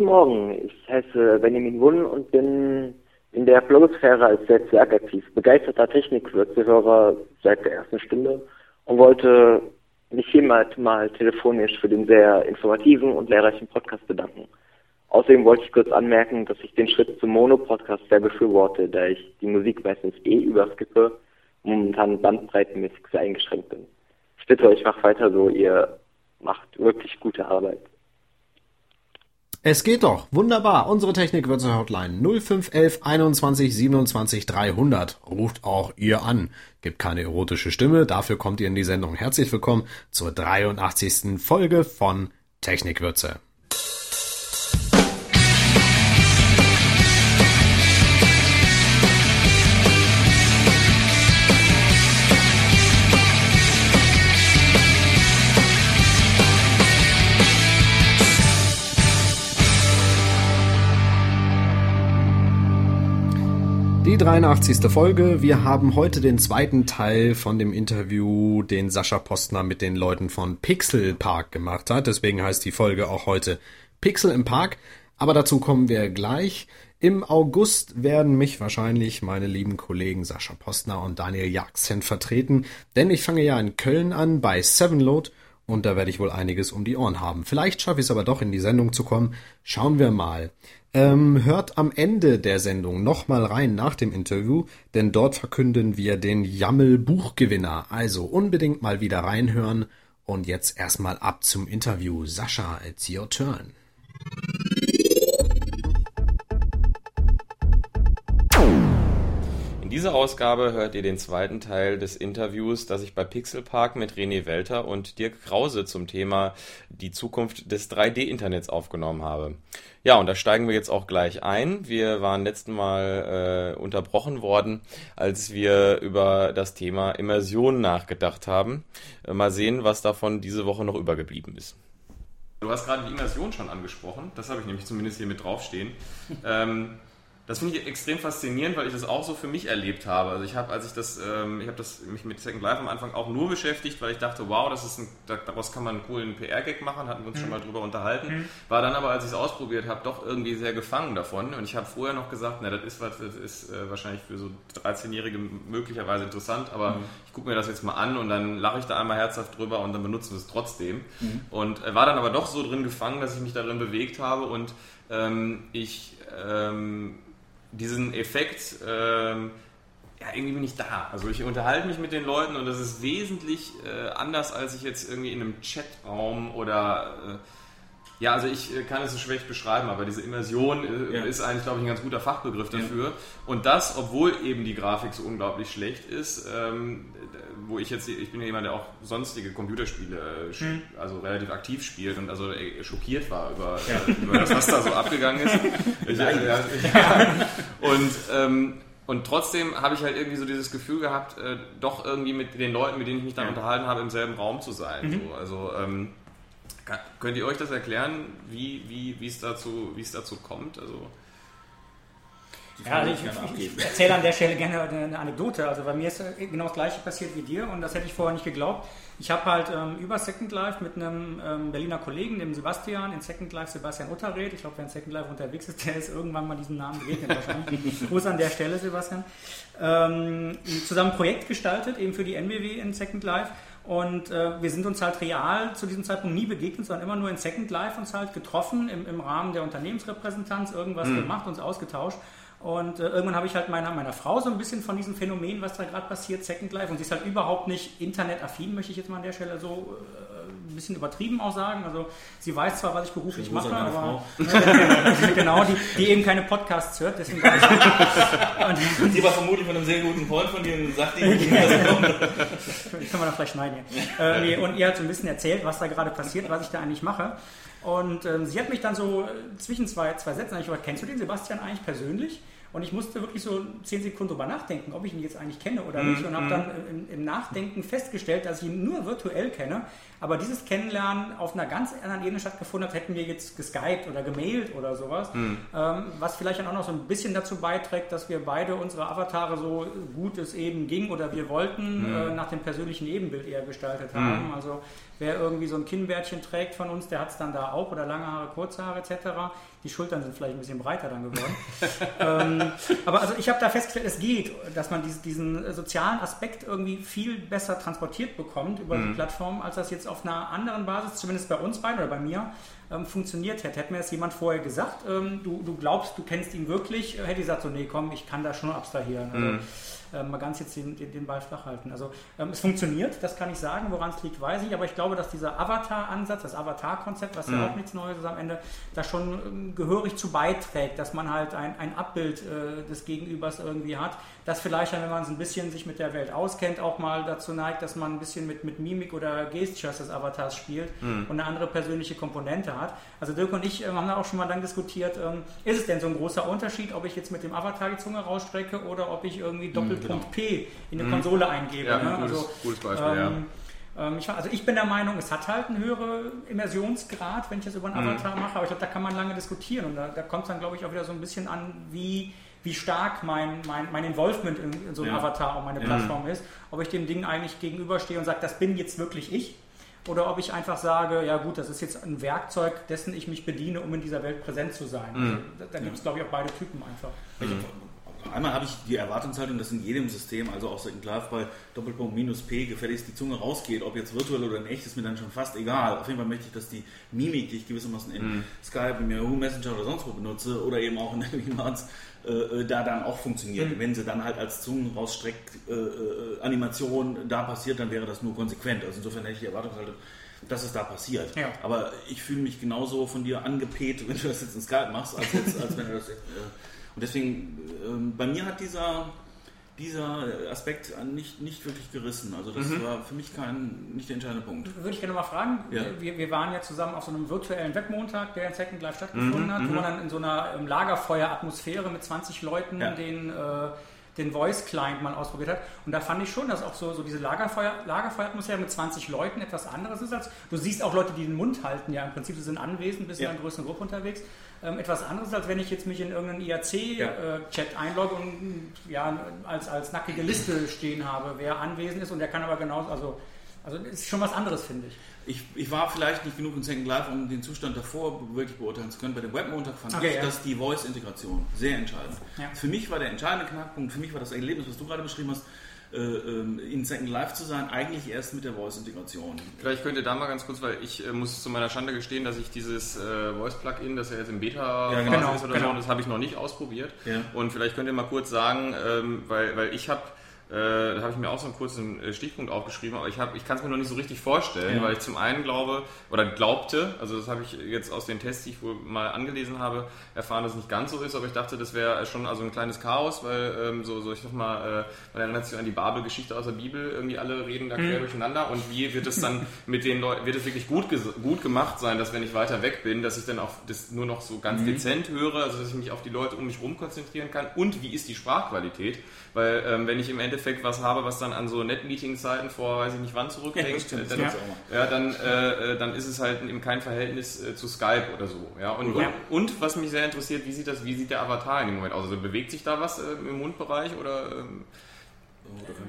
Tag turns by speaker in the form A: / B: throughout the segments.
A: Guten Morgen, ich heiße Benjamin Wunn und bin in der Blogosphäre als Netzwerk aktiv, begeisterter Technikwürzehörer seit der ersten Stunde und wollte mich hiermit mal telefonisch für den sehr informativen und lehrreichen Podcast bedanken. Außerdem wollte ich kurz anmerken, dass ich den Schritt zum Mono-Podcast sehr befürworte, da ich die Musik meistens eh überskippe und momentan bandbreitenmäßig sehr eingeschränkt bin. Ich bitte euch, macht weiter so, ihr macht wirklich gute Arbeit.
B: Es geht doch. Wunderbar. Unsere Technikwürze Hotline 0511 21 27 300. Ruft auch ihr an. Gibt keine erotische Stimme. Dafür kommt ihr in die Sendung. Herzlich willkommen zur 83. Folge von Technikwürze. 83. Folge. Wir haben heute den zweiten Teil von dem Interview, den Sascha Postner mit den Leuten von Pixel Park gemacht hat. Deswegen heißt die Folge auch heute Pixel im Park. Aber dazu kommen wir gleich. Im August werden mich wahrscheinlich meine lieben Kollegen Sascha Postner und Daniel Jacksen vertreten, denn ich fange ja in Köln an bei Sevenload und da werde ich wohl einiges um die Ohren haben. Vielleicht schaffe ich es aber doch in die Sendung zu kommen. Schauen wir mal. Ähm, hört am Ende der Sendung nochmal rein nach dem Interview, denn dort verkünden wir den Jammel-Buchgewinner. Also unbedingt mal wieder reinhören. Und jetzt erstmal ab zum Interview. Sascha, it's your turn.
C: Dieser Ausgabe hört ihr den zweiten Teil des Interviews, das ich bei Pixel Park mit René Welter und Dirk Krause zum Thema die Zukunft des 3D-Internets aufgenommen habe. Ja, und da steigen wir jetzt auch gleich ein. Wir waren letzten Mal äh, unterbrochen worden, als wir über das Thema Immersion nachgedacht haben. Äh, mal sehen, was davon diese Woche noch übergeblieben ist. Du hast gerade die Immersion schon angesprochen. Das habe ich nämlich zumindest hier mit draufstehen. ähm, das finde ich extrem faszinierend, weil ich das auch so für mich erlebt habe. Also ich habe, als ich das, ähm, ich habe das mich mit Second Life am Anfang auch nur beschäftigt, weil ich dachte, wow, das ist ein, daraus kann man einen coolen PR-Gag machen, hatten wir uns mhm. schon mal drüber unterhalten. Mhm. War dann aber, als ich es ausprobiert habe, doch irgendwie sehr gefangen davon. Und ich habe vorher noch gesagt, na, das ist was, das ist äh, wahrscheinlich für so 13-Jährige möglicherweise interessant, aber mhm. ich gucke mir das jetzt mal an und dann lache ich da einmal herzhaft drüber und dann benutzen wir es trotzdem. Mhm. Und äh, war dann aber doch so drin gefangen, dass ich mich darin bewegt habe und ähm, ich ähm, diesen Effekt, ähm, ja, irgendwie bin ich da. Also ich unterhalte mich mit den Leuten und das ist wesentlich äh, anders, als ich jetzt irgendwie in einem Chatraum oder äh, ja, also ich äh, kann es so schlecht beschreiben, aber diese Immersion äh, ja. ist eigentlich, glaube ich, ein ganz guter Fachbegriff dafür. Ja. Und das, obwohl eben die Grafik so unglaublich schlecht ist, ähm, wo ich jetzt, ich bin ja jemand, der auch sonstige Computerspiele hm. also relativ aktiv spielt und also schockiert war über, ja. über das, was da so abgegangen ist. Ich, ja, und ähm, und trotzdem habe ich halt irgendwie so dieses Gefühl gehabt, äh, doch irgendwie mit den Leuten, mit denen ich mich dann unterhalten habe, im selben Raum zu sein. Mhm. So. Also ähm, könnt ihr euch das erklären, wie, wie, wie es dazu, wie es dazu kommt? Also
D: ja, also ich, ich, ich erzähle an der Stelle gerne eine Anekdote. Also bei mir ist genau das gleiche passiert wie dir und das hätte ich vorher nicht geglaubt. Ich habe halt ähm, über Second Life mit einem ähm, Berliner Kollegen, dem Sebastian, in Second Life Sebastian Utterred, ich glaube, wer in Second Life unterwegs ist, der ist irgendwann mal diesen Namen begegnet wahrscheinlich. Gruß an der Stelle, Sebastian. Ähm, zusammen ein Projekt gestaltet, eben für die NBW in Second Life. Und äh, wir sind uns halt real zu diesem Zeitpunkt nie begegnet, sondern immer nur in Second Life uns halt getroffen, im, im Rahmen der Unternehmensrepräsentanz, irgendwas mhm. gemacht, uns ausgetauscht. Und äh, irgendwann habe ich halt meiner, meiner Frau so ein bisschen von diesem Phänomen, was da gerade passiert, Second Life, und sie ist halt überhaupt nicht internetaffin, möchte ich jetzt mal an der Stelle so äh, ein bisschen übertrieben auch sagen. Also sie weiß zwar, was ich beruflich mache, aber genau, die, die, eben keine Podcasts hört, deswegen
C: ich, und, Die war vermutlich von einem sehr guten Freund von dir und sagt die, die Können
D: wir dann vielleicht schneiden. Äh, nee, und ihr hat so ein bisschen erzählt, was da gerade passiert, was ich da eigentlich mache. Und ähm, sie hat mich dann so zwischen zwei, zwei Sätzen eigentlich gefragt, kennst du den Sebastian eigentlich persönlich? Und ich musste wirklich so zehn Sekunden drüber nachdenken, ob ich ihn jetzt eigentlich kenne oder nicht. Und habe mhm. dann im, im, Nachdenken festgestellt, dass ich ihn nur virtuell kenne. Aber dieses Kennenlernen auf einer ganz anderen Ebene stattgefunden hat, hätten wir jetzt geskypt oder gemailt oder sowas. Mhm. Ähm, was vielleicht dann auch noch so ein bisschen dazu beiträgt, dass wir beide unsere Avatare so gut es eben ging oder wir wollten, mhm. äh, nach dem persönlichen Ebenbild eher gestaltet haben. Mhm. Also wer irgendwie so ein Kinnbärtchen trägt von uns, der hat es dann da auch oder lange Haare, kurze Haare etc. Die Schultern sind vielleicht ein bisschen breiter dann geworden. ähm, aber also ich habe da festgestellt, es geht, dass man diesen, diesen sozialen Aspekt irgendwie viel besser transportiert bekommt über mhm. die Plattform, als das jetzt auf einer anderen Basis, zumindest bei uns beiden oder bei mir, ähm, funktioniert hätte. Hätte mir das jemand vorher gesagt, ähm, du, du glaubst, du kennst ihn wirklich, äh, hätte ich gesagt, so, nee, komm, ich kann da schon abstrahieren. Also, mhm ähm, mal ganz jetzt den, den, den, Ball flach halten. Also ähm, es funktioniert, das kann ich sagen, woran es liegt, weiß ich, aber ich glaube, dass dieser Avatar-Ansatz, das Avatar-Konzept, was mhm. ja auch nichts Neues ist am Ende, da schon ähm, gehörig zu beiträgt, dass man halt ein, ein Abbild äh, des Gegenübers irgendwie hat, das vielleicht wenn man es ein bisschen sich mit der Welt auskennt, auch mal dazu neigt, dass man ein bisschen mit, mit Mimik oder Gestures des Avatars spielt mhm. und eine andere persönliche Komponente hat. Also Dirk und ich äh, haben da auch schon mal dann diskutiert, ähm, ist es denn so ein großer Unterschied, ob ich jetzt mit dem Avatar die Zunge rausstrecke oder ob ich irgendwie doppelt genau. P in eine mhm. Konsole eingebe.
C: Ja, ne? gutes, also, gutes Beispiel, ähm,
D: ja. Ähm, ich, also ich bin der Meinung, es hat halt einen höheren Immersionsgrad, wenn ich das über einen mhm. Avatar mache, aber ich glaube, da kann man lange diskutieren und da, da kommt es dann, glaube ich, auch wieder so ein bisschen an, wie, wie stark mein, mein, mein Involvement in, in so einem ja. Avatar und meine Plattform ist. Ob ich dem Ding eigentlich gegenüberstehe und sage, das bin jetzt wirklich ich oder ob ich einfach sage, ja gut, das ist jetzt ein Werkzeug, dessen ich mich bediene, um in dieser Welt präsent zu sein. Mhm. Also, da, da gibt es, glaube ich, auch beide Typen einfach. Mhm
E: einmal habe ich die Erwartungshaltung, dass in jedem System, also auch Second Life bei Doppelpunkt minus P, gefälligst die Zunge rausgeht, ob jetzt virtuell oder in echt, ist mir dann schon fast egal. Auf jeden Fall möchte ich, dass die Mimik, die ich gewissermaßen in mhm. Skype, in Yahoo Messenger oder sonst wo benutze oder eben auch in der Remarks, äh, äh, da dann auch funktioniert. Mhm. Wenn sie dann halt als Zungen rausstreckt äh, äh, Animation da passiert, dann wäre das nur konsequent. Also insofern hätte ich die Erwartungshaltung, dass es da passiert. Ja. Aber ich fühle mich genauso von dir angepäht, wenn du das jetzt in Skype machst, als, jetzt, als wenn du das äh, und deswegen, ähm, bei mir hat dieser, dieser Aspekt nicht, nicht wirklich gerissen. Also das mhm. war für mich kein, nicht der entscheidende Punkt.
D: Würde ich gerne mal fragen, ja. wir, wir waren ja zusammen auf so einem virtuellen Webmontag, der in Second Life stattgefunden mhm. hat, wo mhm. man dann in so einer ähm, Lagerfeueratmosphäre mit 20 Leuten ja. den... Äh, den Voice Client mal ausprobiert hat. Und da fand ich schon, dass auch so, so diese Lagerfeuer, Lagerfeueratmosphäre mit 20 Leuten etwas anderes ist als du siehst auch Leute, die den Mund halten, ja im Prinzip, sie sind anwesend, bist ja. in einer größeren Gruppe unterwegs ähm, etwas anderes, als wenn ich jetzt mich in irgendeinen IAC-Chat ja. äh, einlogge und ja, als, als nackige Liste stehen habe, wer anwesend ist und der kann aber genauso, also, also ist schon was anderes, finde ich.
E: Ich, ich, war vielleicht nicht genug in Second Life, um den Zustand davor wirklich beurteilen zu können. Bei dem Webmontag fand okay, ich, ja. dass die Voice-Integration sehr entscheidend. Ja. Für mich war der entscheidende Knackpunkt, für mich war das Erlebnis, was du gerade beschrieben hast, äh, ähm, in Second Life zu sein, eigentlich erst mit der Voice-Integration.
C: Vielleicht könnt ihr da mal ganz kurz, weil ich äh, muss zu meiner Schande gestehen, dass ich dieses äh, Voice-Plugin, das ja jetzt im Beta ja, genau, ist oder genau. so, das habe ich noch nicht ausprobiert. Ja. Und vielleicht könnt ihr mal kurz sagen, ähm, weil, weil ich habe äh, da habe ich mir auch so einen kurzen äh, Stichpunkt aufgeschrieben, aber ich, ich kann es mir noch nicht so richtig vorstellen, ja. weil ich zum einen glaube oder glaubte, also das habe ich jetzt aus den Tests, die ich wohl mal angelesen habe, erfahren, dass es nicht ganz so ist, aber ich dachte, das wäre schon also ein kleines Chaos, weil ähm, so, so ich sag mal, äh, man erinnert sich an die Babelgeschichte aus der Bibel, irgendwie alle reden da quer mhm. durcheinander und wie wird es dann mit den Leuten, wird es wirklich gut, gut gemacht sein, dass wenn ich weiter weg bin, dass ich dann auch das nur noch so ganz mhm. dezent höre, also dass ich mich auf die Leute um mich herum konzentrieren kann und wie ist die Sprachqualität, weil ähm, wenn ich im Endeffekt Endeffekt was habe, was dann an so Net-Meeting-Zeiten vor, weiß ich nicht wann zurückhängt, ja, dann, ja. dann, äh, dann ist es halt eben kein Verhältnis äh, zu Skype oder so. Ja? Und, ja. Und, und, was mich sehr interessiert, wie sieht das, wie sieht der Avatar in dem Moment aus? Also bewegt sich da was äh, im Mundbereich oder? Ähm,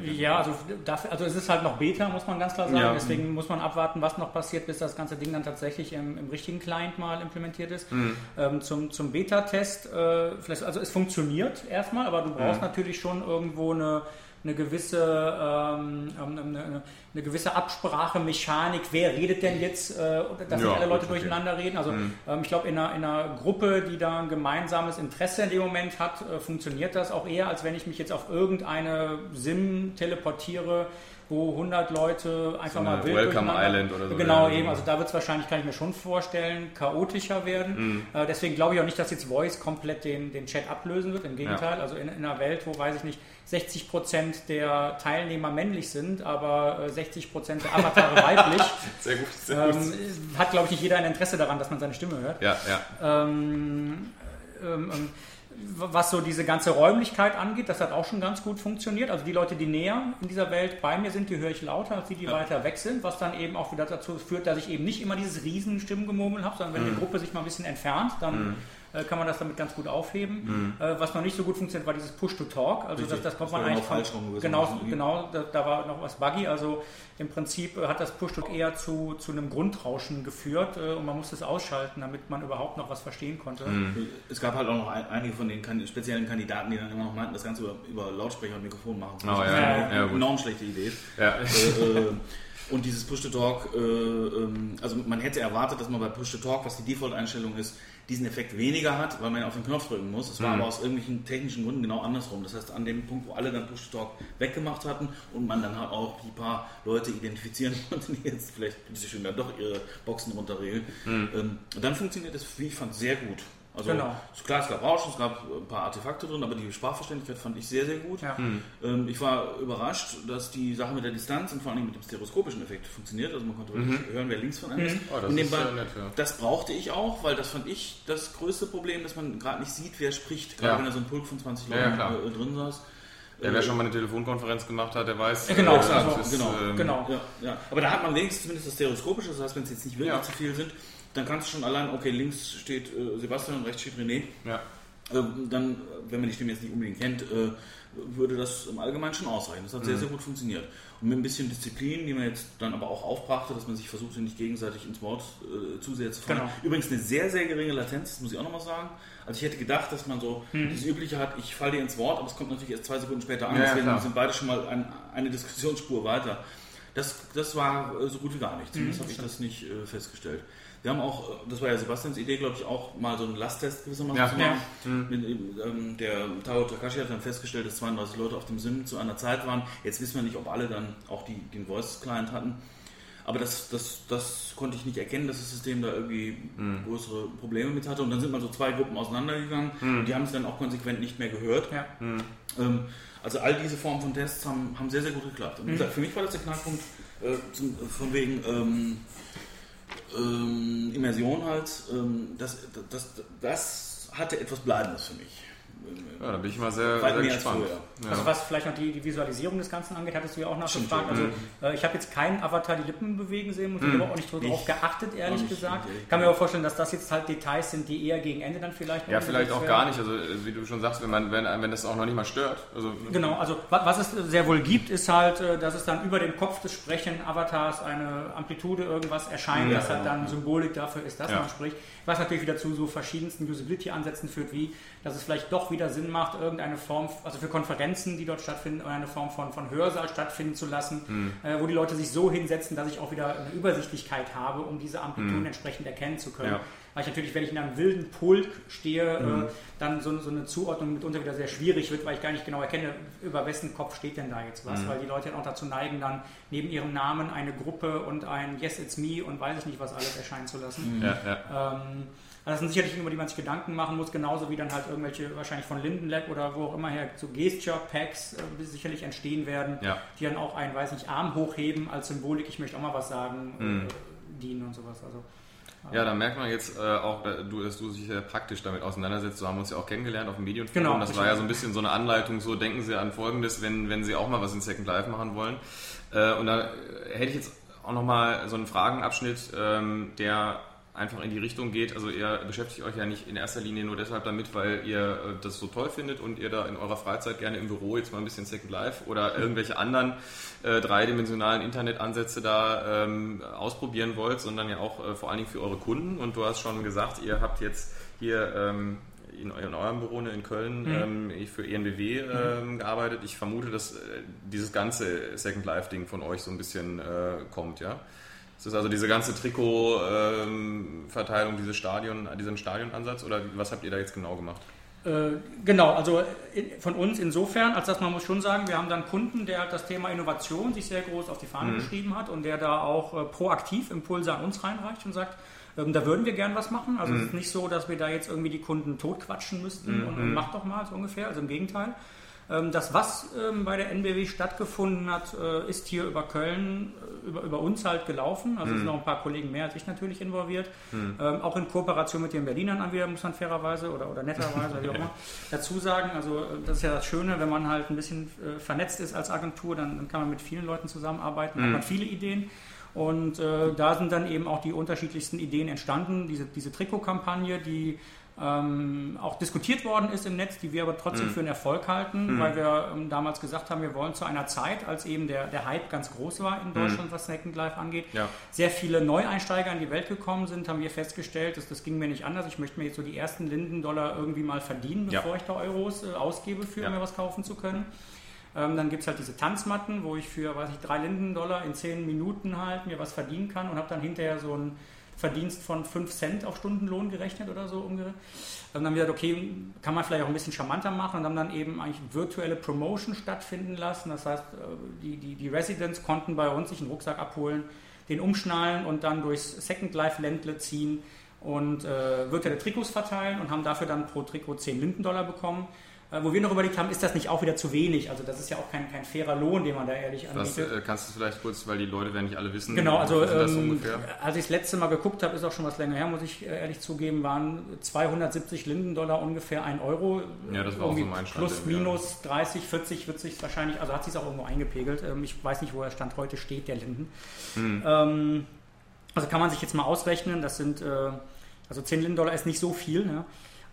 D: ja, also, dafür, also es ist halt noch Beta, muss man ganz klar sagen. Ja. Deswegen muss man abwarten, was noch passiert, bis das ganze Ding dann tatsächlich im, im richtigen Client mal implementiert ist. Mhm. Ähm, zum zum Beta-Test, äh, also es funktioniert erstmal, aber du brauchst mhm. natürlich schon irgendwo eine eine gewisse, ähm, ähm eine, eine, gewisse Absprache, Mechanik, wer redet denn jetzt, äh, dass ja, nicht alle Leute durcheinander reden. Also mhm. ähm, ich glaube, in einer, in einer Gruppe, die da ein gemeinsames Interesse in dem Moment hat, äh, funktioniert das auch eher, als wenn ich mich jetzt auf irgendeine SIM teleportiere, wo 100 Leute einfach so mal
C: wild Welcome Island oder so.
D: Genau, eben. Also da wird es wahrscheinlich, kann ich mir schon vorstellen, chaotischer werden. Mhm. Äh, deswegen glaube ich auch nicht, dass jetzt Voice komplett den, den Chat ablösen wird. Im Gegenteil. Ja. Also in, in, einer Welt, wo, weiß ich nicht, 60 Prozent der Teilnehmer männlich sind, aber 60 äh, Prozent der Avatare weiblich.
C: Sehr gut. Sehr ähm, gut.
D: Hat, glaube ich, nicht jeder ein Interesse daran, dass man seine Stimme hört.
C: Ja, ja.
D: Ähm, ähm, ähm was so diese ganze Räumlichkeit angeht, das hat auch schon ganz gut funktioniert. Also die Leute, die näher in dieser Welt bei mir sind, die höre ich lauter als die, die ja. weiter weg sind, was dann eben auch wieder dazu führt, dass ich eben nicht immer dieses riesen Stimmengemurmel habe, sondern wenn mhm. die Gruppe sich mal ein bisschen entfernt, dann mhm äh, kann man das damit ganz gut aufheben. Mhm. Äh, was noch nicht so gut funktioniert, war dieses Push-to-Talk. Also das, das kommt man eigentlich falsch von, genau, genau da, da, war noch was buggy. Also im Prinzip äh, hat das Push-to-Talk eher zu, zu einem Grundrauschen geführt und man musste es ausschalten, damit man überhaupt noch was verstehen konnte.
E: Mhm. Es gab halt auch noch ein, einige von den kan speziellen Kandidaten, die dann immer noch meinten, das Ganze über, über Lautsprecher und Mikrofon machen zu müssen. Oh, ja, ja, ja, eine enorm schlechte Idee. Ja. Und dieses Push-to-Talk, äh, ähm, also man hätte erwartet, dass man bei Push-to-Talk, was die Default-Einstellung ist, diesen Effekt weniger hat, weil man auf den Knopf drücken muss. Es war mhm. aber aus irgendwelchen technischen Gründen genau andersrum. Das heißt, an dem Punkt, wo alle dann Push-to-Talk weggemacht hatten und man dann halt auch die paar Leute identifizieren konnte, die jetzt vielleicht schön dann doch ihre Boxen runterregeln, mhm. ähm, dann funktioniert das, wie ich fand, sehr gut. Also genau. klar, es gab Rauschen, es gab ein paar Artefakte drin, aber die Sprachverständlichkeit fand ich sehr, sehr gut. Ja. Mhm. ich war überrascht, dass die Sache mit der Distanz und vor allem mit dem stereoskopischen Effekt funktioniert. Also man konnte mhm. hören, wer links von einem ist. Mhm. Oh, das, ist nett, ja. das brauchte ich auch, weil das fand ich das größte Problem, dass man gerade nicht sieht, wer spricht, gerade ja. wenn da so ein Pulk von 20 Leuten äh, drin saß.
C: Ja, wer schon mal eine Telefonkonferenz gemacht hat, der weiß.
D: Ja, genau, äh, also, ist, genau, ähm, genau.
E: Ja, ja. Aber da hat man wenigstens zumindest das Stereoskopische, das heißt, wenn es jetzt nicht wirklich zu viel sind, dann kannst du schon allein, okay, links steht äh, Sebastian und rechts steht René. Ja. Äh, dann, wenn man die Stimme jetzt nicht unbedingt kennt, äh, würde das im Allgemeinen schon ausreichen. Das hat mhm. sehr, sehr gut funktioniert. Und mit ein bisschen Disziplin, die man jetzt dann aber auch aufbrachte, dass man sich versucht, nicht gegenseitig ins Wort äh, zu sehr zu fallen. Genau. Übrigens eine sehr, sehr geringe Latenz, das muss ich auch nochmal sagen. Also ich hätte gedacht, dass man so mhm. dieses Übliche hat, ich falle dir ins Wort, aber es kommt natürlich erst zwei Sekunden später an. Ja, deswegen ja, sind beide schon mal ein, eine Diskussionsspur weiter. Das, das war äh, so gut wie gar nichts. Zumindest mhm, habe ich das nicht äh, festgestellt. Wir haben auch, das war ja Sebastians Idee, glaube ich, auch mal so einen Lasttest gewissermaßen ja. zu machen. Ja. Mhm. Ähm, der Taro Takashi hat dann festgestellt, dass 32 Leute auf dem Sim zu einer Zeit waren. Jetzt wissen wir nicht, ob alle dann auch die, den Voice-Client hatten. Aber das, das, das konnte ich nicht erkennen, dass das System da irgendwie mhm. größere Probleme mit hatte. Und dann sind mal so zwei Gruppen auseinandergegangen mhm. und die haben es dann auch konsequent nicht mehr gehört. Ja. Mhm. Ähm, also all diese Formen von Tests haben, haben sehr, sehr gut geklappt. Und mhm. für mich war das der Knackpunkt äh, zum, von wegen, ähm, ähm, Immersion halt, ähm, das, das, das hatte etwas Bleibendes für mich.
C: Ja, da bin ich mal sehr, sehr gespannt.
D: Ja. Also was vielleicht noch die, die, Visualisierung des Ganzen angeht, hattest du ja auch nachgefragt. Also äh, ich habe jetzt keinen Avatar die Lippen bewegen sehen und ich mhm. habe auch nicht darauf geachtet, ehrlich gesagt. Ich kann mir aber vorstellen, dass das jetzt halt Details sind, die eher gegen Ende dann vielleicht
C: Ja, vielleicht auch gar nicht. Also wie du schon sagst, wenn man, wenn, wenn das auch noch nicht mal stört. Also,
D: genau, also was es sehr wohl gibt, ist halt, äh, dass es dann über dem Kopf des sprechenden Avatars eine Amplitude irgendwas erscheint, ja, das halt dann Symbolik dafür ist, dass ja. man spricht. Was natürlich wieder zu so verschiedensten Usability-Ansätzen führt, wie dass es vielleicht doch wieder Sinn macht, irgendeine Form, also für Konferenzen, die dort stattfinden, eine Form von, von Hörsaal stattfinden zu lassen, mhm. äh, wo die Leute sich so hinsetzen, dass ich auch wieder eine Übersichtlichkeit habe, um diese Amplituden mhm. entsprechend erkennen zu können. Ja. Weil ich natürlich, wenn ich in einem wilden Pulk stehe, mhm. äh, dann so, so, eine Zuordnung mitunter wieder sehr schwierig wird, weil ich gar nicht genau erkenne, über wessen Kopf steht denn da jetzt was, mhm. weil die Leute auch dazu neigen, dann neben ihrem Namen eine Gruppe und ein Yes, it's me und weiß ich nicht was alles erscheinen zu lassen. Mhm. Ja, ja. Ähm, also das sind sicherlich Dinge, über die man sich Gedanken machen muss, genauso wie dann halt irgendwelche, wahrscheinlich von Linden Lab oder wo auch immer her, so Gesture-Packs äh, sicherlich entstehen werden, ja. die dann auch einen, weiß nicht, Arm hochheben als Symbolik, ich möchte auch mal was sagen, mhm. äh, dienen und sowas. Also,
C: ja, da merkt man jetzt äh, auch, du, dass du dich sehr praktisch damit auseinandersetzt. So haben wir uns ja auch kennengelernt auf dem Medienforum. Genau, das war ja so ein bisschen so eine Anleitung, so denken Sie an Folgendes, wenn, wenn Sie auch mal was in Second Life machen wollen. Äh, und da hätte ich jetzt auch nochmal so einen Fragenabschnitt, ähm, der einfach in die Richtung geht. Also ihr beschäftigt euch ja nicht in erster Linie nur deshalb damit, weil ihr äh, das so toll findet und ihr da in eurer Freizeit gerne im Büro jetzt mal ein bisschen Second Life oder irgendwelche anderen äh, dreidimensionalen Internetansätze da ähm, ausprobieren wollt, sondern ja auch äh, vor allen Dingen für eure Kunden. Und du hast schon gesagt, ihr habt jetzt hier ähm, in, in, eurem Büro in Köln mhm. ähm, für ENBW ähm, mhm. gearbeitet. Ich vermute, dass äh, dieses ganze Second Life-Ding von euch so ein bisschen äh, kommt, ja? Ist das also diese ganze Trikotverteilung, ähm, diese Stadion, diesen Stadionansatz oder was habt ihr da jetzt genau gemacht?
D: Äh, genau, also von uns insofern, als dass man muss schon sagen, wir haben dann Kunden, der das Thema Innovation sich sehr groß auf die Fahne mhm. geschrieben hat und der da auch äh, proaktiv Impulse an uns reinreicht und sagt, ähm, da würden wir gern was machen. Also mhm. es ist nicht so, dass wir da jetzt irgendwie die Kunden totquatschen müssten mhm. und, und mach doch mal so ungefähr, also im Gegenteil. Ähm, das, was ähm, bei der NBW stattgefunden hat, äh, ist hier über Köln, äh, über, über uns halt gelaufen. Also mhm. sind noch ein paar Kollegen mehr als ich natürlich involviert. Mhm. Auch in Kooperation mit den Berlinern an wieder, muss man fairerweise oder, oder netterweise, wie auch immer, dazu sagen. Also äh, das ist ja das Schöne, wenn man halt ein bisschen vernetzt ist als Agentur, dann, dann kann man mit vielen Leuten zusammenarbeiten, mhm. hat man viele Ideen. Und äh, da sind dann eben auch die unterschiedlichsten Ideen entstanden. Diese, diese Trikotkampagne, die ähm, auch diskutiert worden ist im Netz, die wir aber trotzdem mhm. für einen Erfolg halten, mhm. weil wir ähm, damals gesagt haben, wir wollen zu einer Zeit, als eben der, der Hype ganz groß war in mhm. Deutschland, mhm. was Second Life angeht, ja. sehr viele Neueinsteiger in die Welt gekommen sind, haben wir festgestellt, dass das ging mir nicht anders. Ich möchte mir jetzt so die ersten Linden-Dollar irgendwie mal verdienen, bevor ja. ich da Euros äh, ausgebe, für ja. mir was kaufen zu können. Ähm, dann gibt es halt diese Tanzmatten, wo ich für, weiß ich, drei Linden-Dollar in zehn Minuten halt mir was verdienen kann und habe dann hinterher so ein Verdienst von 5 Cent auf Stundenlohn gerechnet oder so umgerechnet. Und dann gesagt, okay, kann man vielleicht auch ein bisschen charmanter machen und haben dann eben eigentlich virtuelle Promotion stattfinden lassen. Das heißt, äh, die, die, die Residents konnten bei uns sich einen Rucksack abholen, den umschnallen und dann durchs Second Life Ländle ziehen und äh, virtuelle Trikots verteilen und haben dafür dann pro Trikot 10 Lindendollar bekommen. Äh, wo wir noch überlegt haben, ist das nicht auch wieder zu wenig? Also das ist ja auch kein, kein fairer Lohn, den man da ehrlich
C: anbietet. Was, äh, kannst du vielleicht kurz, weil die Leute werden nicht alle wissen,
D: genau, also, ähm, als ich das letzte Mal geguckt habe, ist auch schon was länger her, muss ich äh, ehrlich zugeben, waren 270 Linden-Dollar ungefähr 1 Euro.
C: Ja, das war auch so mein
D: Stand. Plus, minus ja. 30, 40 wird sich wahrscheinlich, also hat sich auch irgendwo eingepegelt. Ähm, ich weiß nicht, wo der Stand heute steht, der Linden. Hm. Ähm, also kann man sich jetzt mal ausrechnen, das sind, äh, also 10 Linden-Dollar ist nicht so viel, ne?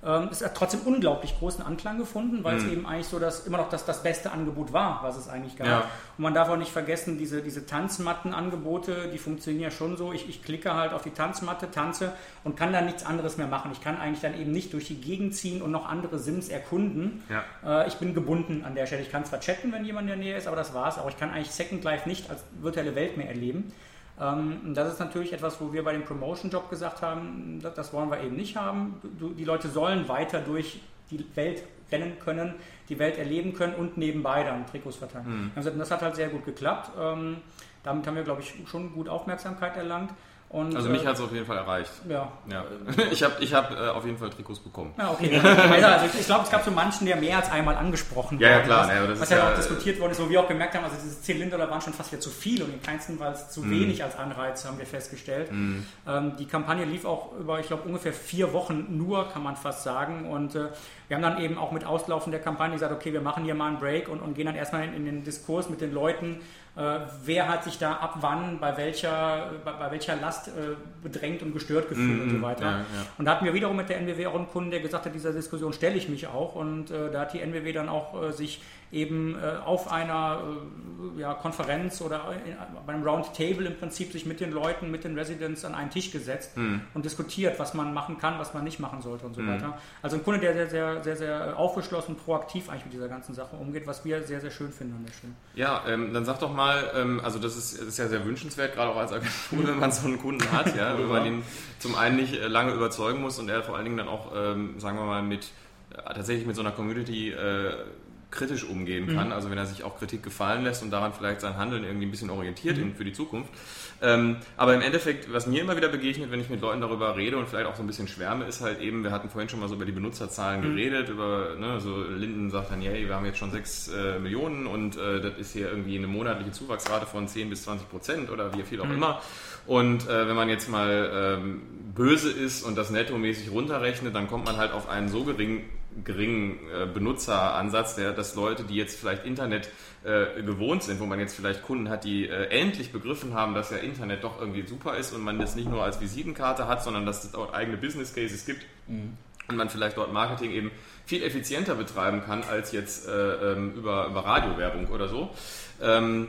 D: Ähm, es hat trotzdem unglaublich großen Anklang gefunden, weil mhm. es eben eigentlich so das, immer noch das, das beste Angebot war, was es eigentlich gab. Ja. Und man darf auch nicht vergessen, diese, diese Tanzmattenangebote, die funktionieren ja schon so. Ich, ich klicke halt auf die Tanzmatte, tanze und kann dann nichts anderes mehr machen. Ich kann eigentlich dann eben nicht durch die Gegend ziehen und noch andere Sims erkunden. Ja. Äh, ich bin gebunden an der Stelle. Ich kann zwar chatten, wenn jemand in der Nähe ist, aber das war's. Aber ich kann eigentlich Second Life nicht als virtuelle Welt mehr erleben. Ähm, das ist natürlich etwas, wo wir bei dem Promotion-Job gesagt haben, das wollen wir eben nicht haben. Die Leute sollen weiter durch die Welt rennen können, die Welt erleben können und nebenbei dann Trikots verteilen. Mhm. Das hat halt sehr gut geklappt. Ähm, damit haben wir, glaube ich, schon gut Aufmerksamkeit erlangt.
C: Und, also mich äh, hat es auf jeden Fall erreicht. Ja. ja. Ich habe ich hab, äh, auf jeden Fall Trikots bekommen.
D: Ja, okay. also ich, glaube, es gab so manchen, der mehr als einmal angesprochen
C: Ja, ja klar.
D: Was,
C: das
D: was ja auch diskutiert worden ist, wo wir auch gemerkt haben, also diese 10 Lindollar waren schon fast wieder zu viel und in keinsten Fall zu mm. wenig als Anreiz, haben wir festgestellt. Mm. Ähm, die Kampagne lief auch über, ich glaube, ungefähr vier Wochen nur, kann man fast sagen. Und äh, wir haben dann eben auch mit Auslaufen der Kampagne gesagt, okay, wir machen hier mal einen Break und, und gehen dann erstmal in, in den Diskurs mit den Leuten, äh, wer hat sich da ab wann bei welcher, bei, bei welcher Last äh, bedrängt und gestört gefühlt mm, und so mhm, weiter. Ja, ja. Und da hatten wir wiederum mit der NWW auch einen Kunden, der gesagt hat, dieser Diskussion stelle ich mich auch und äh, da hat die NWW dann auch äh, sich eben äh, auf einer äh, ja, Konferenz oder in, bei einem Roundtable im Prinzip sich mit den Leuten, mit den Residents an einen Tisch gesetzt mm. und diskutiert, was man machen kann, was man nicht machen sollte und so mm. weiter. Also ein Kunde, der sehr, sehr, sehr, sehr aufgeschlossen, proaktiv eigentlich mit dieser ganzen Sache umgeht, was wir sehr, sehr schön finden an der Stelle.
C: Ja, ähm, dann sag doch mal, mal, ähm, also das ist, das ist, ja sehr wünschenswert, gerade auch als Agentur, wenn man so einen Kunden hat, ja, wenn man ihn zum einen nicht äh, lange überzeugen muss und er vor allen Dingen dann auch, ähm, sagen wir mal, mit äh, tatsächlich mit so einer Community äh, kritisch umgehen kann, mhm. also wenn er sich auch Kritik gefallen lässt und daran vielleicht sein Handeln irgendwie ein bisschen orientiert mhm. für die Zukunft. Ähm, aber im Endeffekt, was mir immer wieder begegnet, wenn ich mit Leuten darüber rede und vielleicht auch so ein bisschen schwärme, ist halt eben, wir hatten vorhin schon mal so über die Benutzerzahlen mhm. geredet, über, ne, so Linden sagt dann, hey, wir haben jetzt schon 6 äh, Millionen und äh, das ist hier irgendwie eine monatliche Zuwachsrate von 10 bis 20 Prozent oder wie viel auch mhm. immer. Und äh, wenn man jetzt mal ähm, böse ist und das nettomäßig runterrechnet, dann kommt man halt auf einen so geringen geringen äh, Benutzeransatz, der, dass Leute, die jetzt vielleicht Internet äh, gewohnt sind, wo man jetzt vielleicht Kunden hat, die äh, endlich begriffen haben, dass ja Internet doch irgendwie super ist und man das nicht nur als Visitenkarte hat, sondern dass es dort eigene Business Cases gibt mhm. und man vielleicht dort Marketing eben viel effizienter betreiben kann als jetzt äh, ähm, über, über Radiowerbung oder so. Ähm,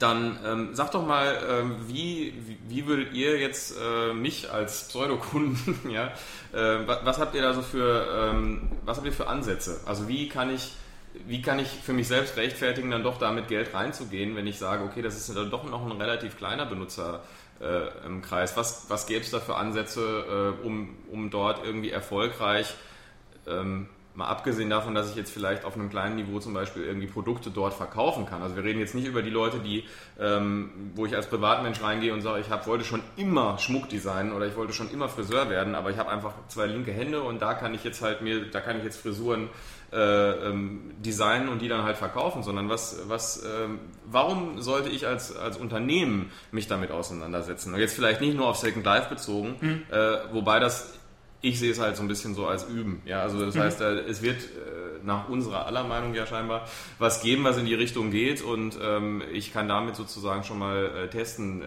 C: dann ähm, sag doch mal, ähm, wie, wie, würdet ihr jetzt äh, mich als Pseudokunden, ja, äh, was, was, habt ihr da so für, ähm, was habt ihr für Ansätze? Also wie kann ich, wie kann ich für mich selbst rechtfertigen, dann doch damit Geld reinzugehen, wenn ich sage, okay, das ist dann doch noch ein relativ kleiner Benutzer äh, im Kreis. Was, was gäbe es da für Ansätze, äh, um, um dort irgendwie erfolgreich ähm, Mal abgesehen davon, dass ich jetzt vielleicht auf einem kleinen Niveau zum Beispiel irgendwie Produkte dort verkaufen kann. Also wir reden jetzt nicht über die Leute, die, ähm, wo ich als Privatmensch reingehe und sage, ich hab, wollte schon immer Schmuck designen oder ich wollte schon immer Friseur werden, aber ich habe einfach zwei linke Hände und da kann ich jetzt halt mir, da kann ich jetzt Frisuren äh, ähm, designen und die dann halt verkaufen, sondern was, was, ähm, warum sollte ich als, als Unternehmen mich damit auseinandersetzen? Und jetzt vielleicht nicht nur auf Second Life bezogen, mhm. äh, wobei das ich sehe es halt so ein bisschen so als Üben. Ja, also das mhm. heißt, äh, es wird äh, nach unserer aller Meinung ja scheinbar was geben, was in die Richtung geht und ähm, ich kann damit sozusagen schon mal äh, testen, äh,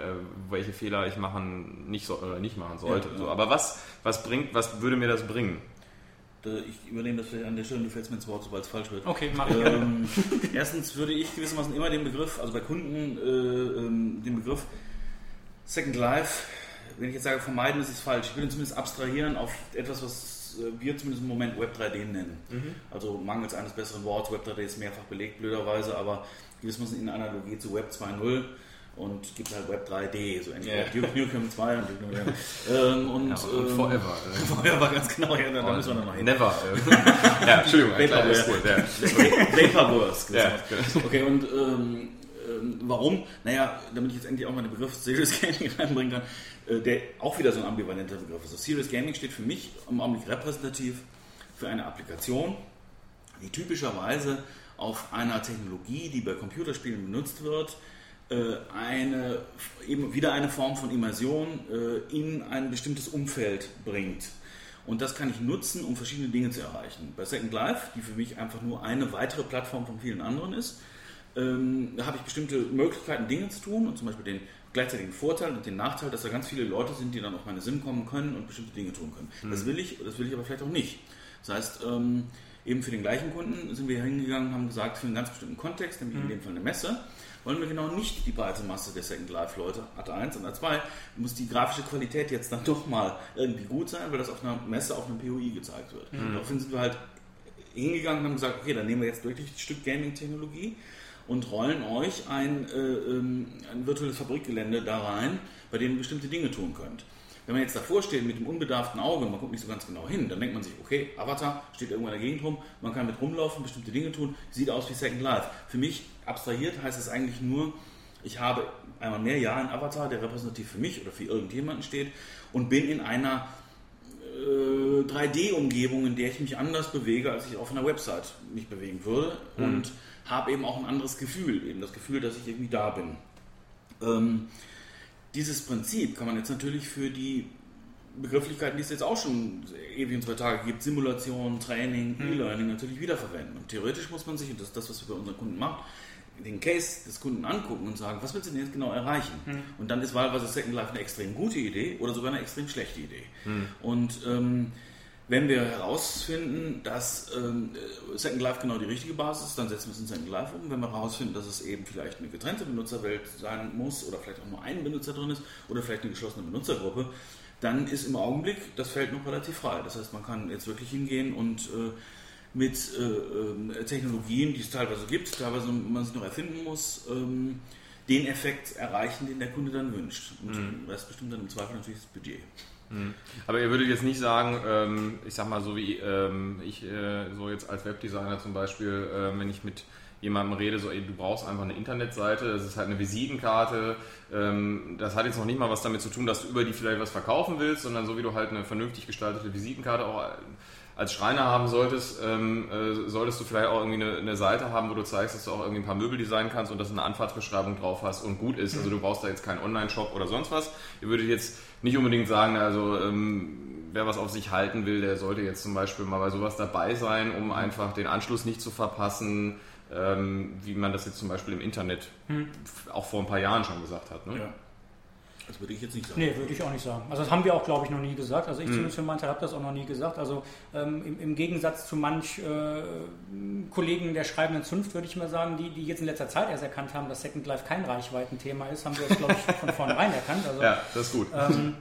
C: welche Fehler ich machen nicht so, oder nicht machen sollte. Ja, ja. So, aber was, was bringt, was würde mir das bringen?
E: Ich übernehme das vielleicht an der Stelle, du fällst mir ins Wort, sobald es falsch wird.
D: Okay, mach ich. Ähm,
E: erstens würde ich gewissermaßen immer den Begriff, also bei Kunden äh, ähm, den Begriff Second Life wenn ich jetzt sage, vermeiden ist es falsch. Ich würde zumindest abstrahieren auf etwas, was äh, wir zumindest im Moment Web 3D nennen. Mhm. Also mangels eines besseren Wortes, Web 3D ist mehrfach belegt, blöderweise, aber gewissermaßen in Analogie zu Web 2.0 und gibt halt Web 3D, so entweder yeah. Duke Nukem 2 und Duke Nukem ähm, und, ja, und
C: ähm, Forever.
E: Forever, ganz genau, ja, da, da müssen wir noch hin.
C: Never. ja, Entschuldigung.
E: Ja. Vaporware. Ja, genau. Okay, und ähm, ähm, warum? Naja, damit ich jetzt endlich auch mal den Begriff Serious Gaming reinbringen kann, äh, der auch wieder so ein ambivalenter Begriff ist. Also Serious Gaming steht für mich im Augenblick repräsentativ für eine Applikation, die typischerweise auf einer Technologie, die bei Computerspielen benutzt wird, äh, eine, eben wieder eine Form von Immersion äh, in ein bestimmtes Umfeld bringt. Und das kann ich nutzen, um verschiedene Dinge zu erreichen. Bei Second Life, die für mich einfach nur eine weitere Plattform von vielen anderen ist, ähm, habe ich bestimmte Möglichkeiten, Dinge zu tun und zum Beispiel den gleichzeitig den Vorteil und den Nachteil, dass da ganz viele Leute sind, die dann auf meine SIM kommen können und bestimmte Dinge tun können. Mhm. Das will ich, das will ich aber vielleicht auch nicht. Das heißt, ähm, eben für den gleichen Kunden sind wir hingegangen und haben gesagt, für einen ganz bestimmten Kontext, nämlich mhm. in dem Fall eine Messe, wollen wir genau nicht die breite Masse der Second Life Leute, A1 und A2, muss die grafische Qualität jetzt dann doch mal irgendwie gut sein, weil das auf einer Messe auf einem POI gezeigt wird. Mhm. Daraufhin sind wir halt hingegangen und haben gesagt, okay, dann nehmen wir jetzt wirklich ein Stück Gaming-Technologie und rollen euch ein, äh, ähm, ein virtuelles Fabrikgelände da rein, bei dem ihr bestimmte Dinge tun könnt. Wenn man jetzt davor steht mit dem unbedarften Auge, man guckt nicht so ganz genau hin, dann denkt man sich, okay, Avatar steht irgendwo in der Gegend rum, man kann mit rumlaufen, bestimmte Dinge tun, sieht aus wie Second Life. Für mich, abstrahiert, heißt es eigentlich nur, ich habe einmal mehr Jahr einen Avatar, der repräsentativ für mich oder für irgendjemanden steht und bin in einer äh, 3D-Umgebung, in der ich mich anders bewege, als ich auf einer Website mich bewegen würde. Mhm. Und habe eben auch ein anderes Gefühl, eben das Gefühl, dass ich irgendwie da bin. Ähm, dieses Prinzip kann man jetzt natürlich für die Begrifflichkeiten, die es jetzt auch schon ewig und zwei Tage gibt, Simulation, Training, mhm. E-Learning natürlich wiederverwenden. Und theoretisch muss man sich, und das ist das, was wir bei unseren Kunden machen, den Case des Kunden angucken und sagen, was willst du denn jetzt genau erreichen? Mhm. Und dann ist wahlweise Second Life eine extrem gute Idee oder sogar eine extrem schlechte Idee. Mhm. Und ähm, wenn wir herausfinden, dass ähm, Second Life genau die richtige Basis ist, dann setzen wir es in Second Life um. Wenn wir herausfinden, dass es eben vielleicht eine getrennte Benutzerwelt sein muss oder vielleicht auch nur ein Benutzer drin ist oder vielleicht eine geschlossene Benutzergruppe, dann ist im Augenblick das Feld noch relativ frei. Das heißt, man kann jetzt wirklich hingehen und äh, mit äh, äh, Technologien, die es teilweise gibt, teilweise man sich noch erfinden muss, ähm, den Effekt erreichen, den der Kunde dann wünscht. Und mhm. das bestimmt dann im Zweifel natürlich das Budget.
C: Mhm. Aber ihr würdet jetzt nicht sagen, ähm, ich sag mal so wie ähm, ich äh, so jetzt als Webdesigner zum Beispiel, äh, wenn ich mit jemandem rede, so ey, du brauchst einfach eine Internetseite, das ist halt eine Visitenkarte, ähm, das hat jetzt noch nicht mal was damit zu tun, dass du über die vielleicht was verkaufen willst, sondern so wie du halt eine vernünftig gestaltete Visitenkarte auch als Schreiner haben solltest, ähm, äh, solltest du vielleicht auch irgendwie eine, eine, Seite haben, wo du zeigst, dass du auch irgendwie ein paar Möbel designen kannst und dass eine Anfahrtsbeschreibung drauf hast und gut ist. Also du brauchst da jetzt keinen Online-Shop oder sonst was. Ihr würdet jetzt nicht unbedingt sagen, also ähm, wer was auf sich halten will, der sollte jetzt zum Beispiel mal bei sowas dabei sein, um einfach den Anschluss nicht zu verpassen, ähm, wie man das jetzt zum Beispiel im Internet hm. auch vor ein paar Jahren schon gesagt hat. Ne? Ja.
E: Das würde ich jetzt nicht sagen.
D: Nee, würde ich auch nicht sagen. Also das haben wir auch, glaube ich, noch nie gesagt. Also ich mhm. zumindest für meinen Teil habe das auch noch nie gesagt. Also ähm, im, im, Gegensatz zu manch äh, Kollegen der schreibenden Zunft, würde ich mal sagen, die, die jetzt in letzter Zeit erst erkannt haben, dass Second Life kein Reichweitenthema ist, haben wir das, glaube ich, von vornherein erkannt. Also,
C: ja, das ist gut.
D: Ähm,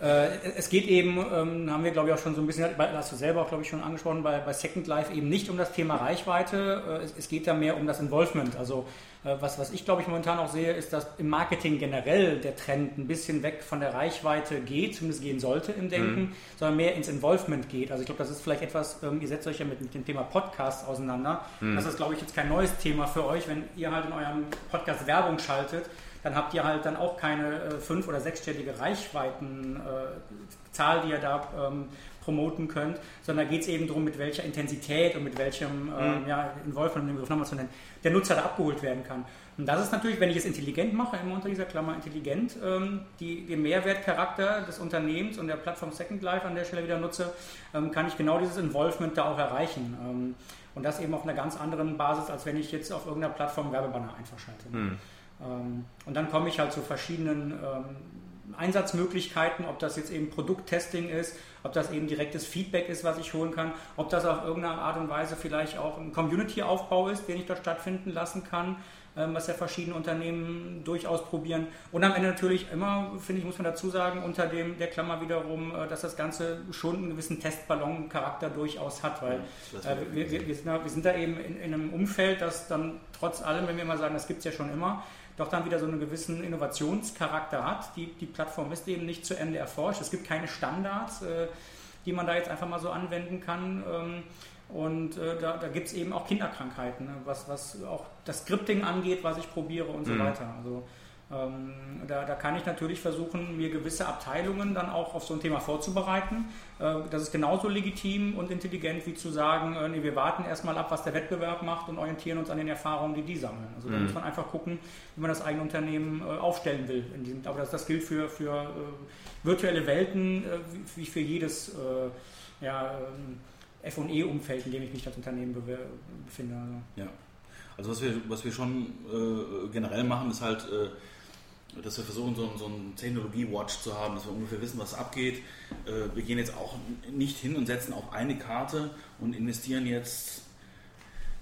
D: Äh, es geht eben, ähm, haben wir glaube ich auch schon so ein bisschen, hast du selber auch glaube ich schon angesprochen, bei, bei Second Life eben nicht um das Thema Reichweite, äh, es, es, geht da mehr um das Involvement. Also was, was ich glaube ich momentan auch sehe, ist, dass im Marketing generell der Trend ein bisschen weg von der Reichweite geht, zumindest gehen sollte im Denken, mhm. sondern mehr ins Involvement geht. Also ich glaube, das ist vielleicht etwas, ähm, ihr setzt euch ja mit, mit dem Thema Podcast auseinander. Mhm. Das ist glaube ich jetzt kein neues Thema für euch, wenn ihr halt in eurem Podcast Werbung schaltet dann habt ihr halt dann auch keine äh, fünf- oder sechsstellige Reichweitenzahl, äh, die ihr da ähm, promoten könnt, sondern da geht es eben darum, mit welcher Intensität und mit welchem ähm, mhm. ja, Involvement, um den Begriff nochmal zu nennen, der Nutzer da abgeholt werden kann. Und das ist natürlich, wenn ich es intelligent mache, immer unter dieser Klammer intelligent, ähm, die, den Mehrwertcharakter des Unternehmens und der Plattform Second Life an der Stelle wieder nutze, ähm, kann ich genau dieses Involvement da auch erreichen. Ähm, und das eben auf einer ganz anderen Basis, als wenn ich jetzt auf irgendeiner Plattform Werbebanner einfach schalte. Mhm. Ähm, und dann komme ich halt zu verschiedenen ähm, Einsatzmöglichkeiten, ob das jetzt eben Produkttesting ist, ob das eben direktes Feedback ist, was ich holen kann, ob das auf irgendeine Art und Weise vielleicht auch ein Community-Aufbau ist, den ich dort stattfinden lassen kann, ähm, was ja verschiedene Unternehmen durchaus probieren. Und am Ende natürlich immer, finde ich, muss man dazu sagen, unter dem, der Klammer wiederum, äh, dass das Ganze schon einen gewissen Testballon-Charakter durchaus hat, weil äh, wir, wir, wir, sind da, wir, sind da, eben in, in, einem Umfeld, das dann trotz allem, wenn wir mal sagen, das gibt es ja schon immer, doch dann wieder so einen gewissen Innovationscharakter hat. Die, die Plattform ist eben nicht zu Ende erforscht. Es gibt keine Standards, äh, die man da jetzt einfach mal so anwenden kann. Ähm, und äh, da, da gibt es eben auch Kinderkrankheiten, ne? was, was auch das Scripting angeht, was ich probiere und so mhm. weiter. Also da, da, kann ich natürlich versuchen, mir gewisse Abteilungen dann auch auf so ein Thema vorzubereiten. Äh, das ist genauso legitim und intelligent wie zu sagen, äh, nee, wir warten erstmal ab, was der Wettbewerb macht und orientieren uns an den Erfahrungen, die die sammeln. Also mhm. da muss man einfach gucken, wie man das eigene Unternehmen äh, aufstellen will. Diesem, aber das, das gilt für, für äh, virtuelle Welten äh, wie für jedes äh, ja, FE-Umfeld, in dem ich mich als Unternehmen befinde. Also.
E: Ja. Also was wir, was wir schon generell machen, ist halt dass wir versuchen, so, so einen Technologie-Watch zu haben, dass wir ungefähr wissen, was abgeht. Äh, wir gehen jetzt auch nicht hin und setzen auf eine Karte und investieren jetzt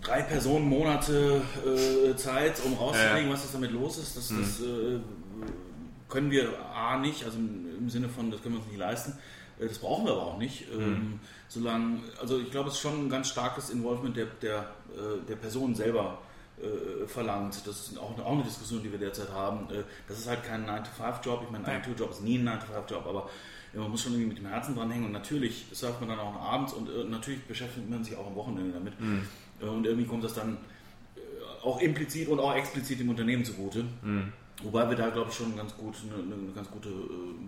E: drei Personen Monate äh, Zeit, um rauszukriegen, ja. was damit los ist. Das, mhm. das äh, können wir A nicht, also im Sinne von, das können wir uns nicht leisten. Das brauchen wir aber auch nicht. Mhm. Solange, also ich glaube, es ist schon ein ganz starkes Involvement der, der, der Person selber äh, verlangt. Das ist auch, auch, eine Diskussion, die wir derzeit haben. Äh, das ist halt kein 9-to-5-Job. Ich meine, ein 9-to-Job ist nie ein 9-to-5-Job, aber man muss schon irgendwie mit dem Herzen dran hängen und natürlich surft man dann auch abends und äh, natürlich beschäftigt man sich auch am Wochenende damit. Mhm. Und irgendwie kommt das dann auch implizit und auch explizit dem Unternehmen zugute. Mhm. Wobei wir da, glaube ich, schon ganz gut, eine, eine ganz gute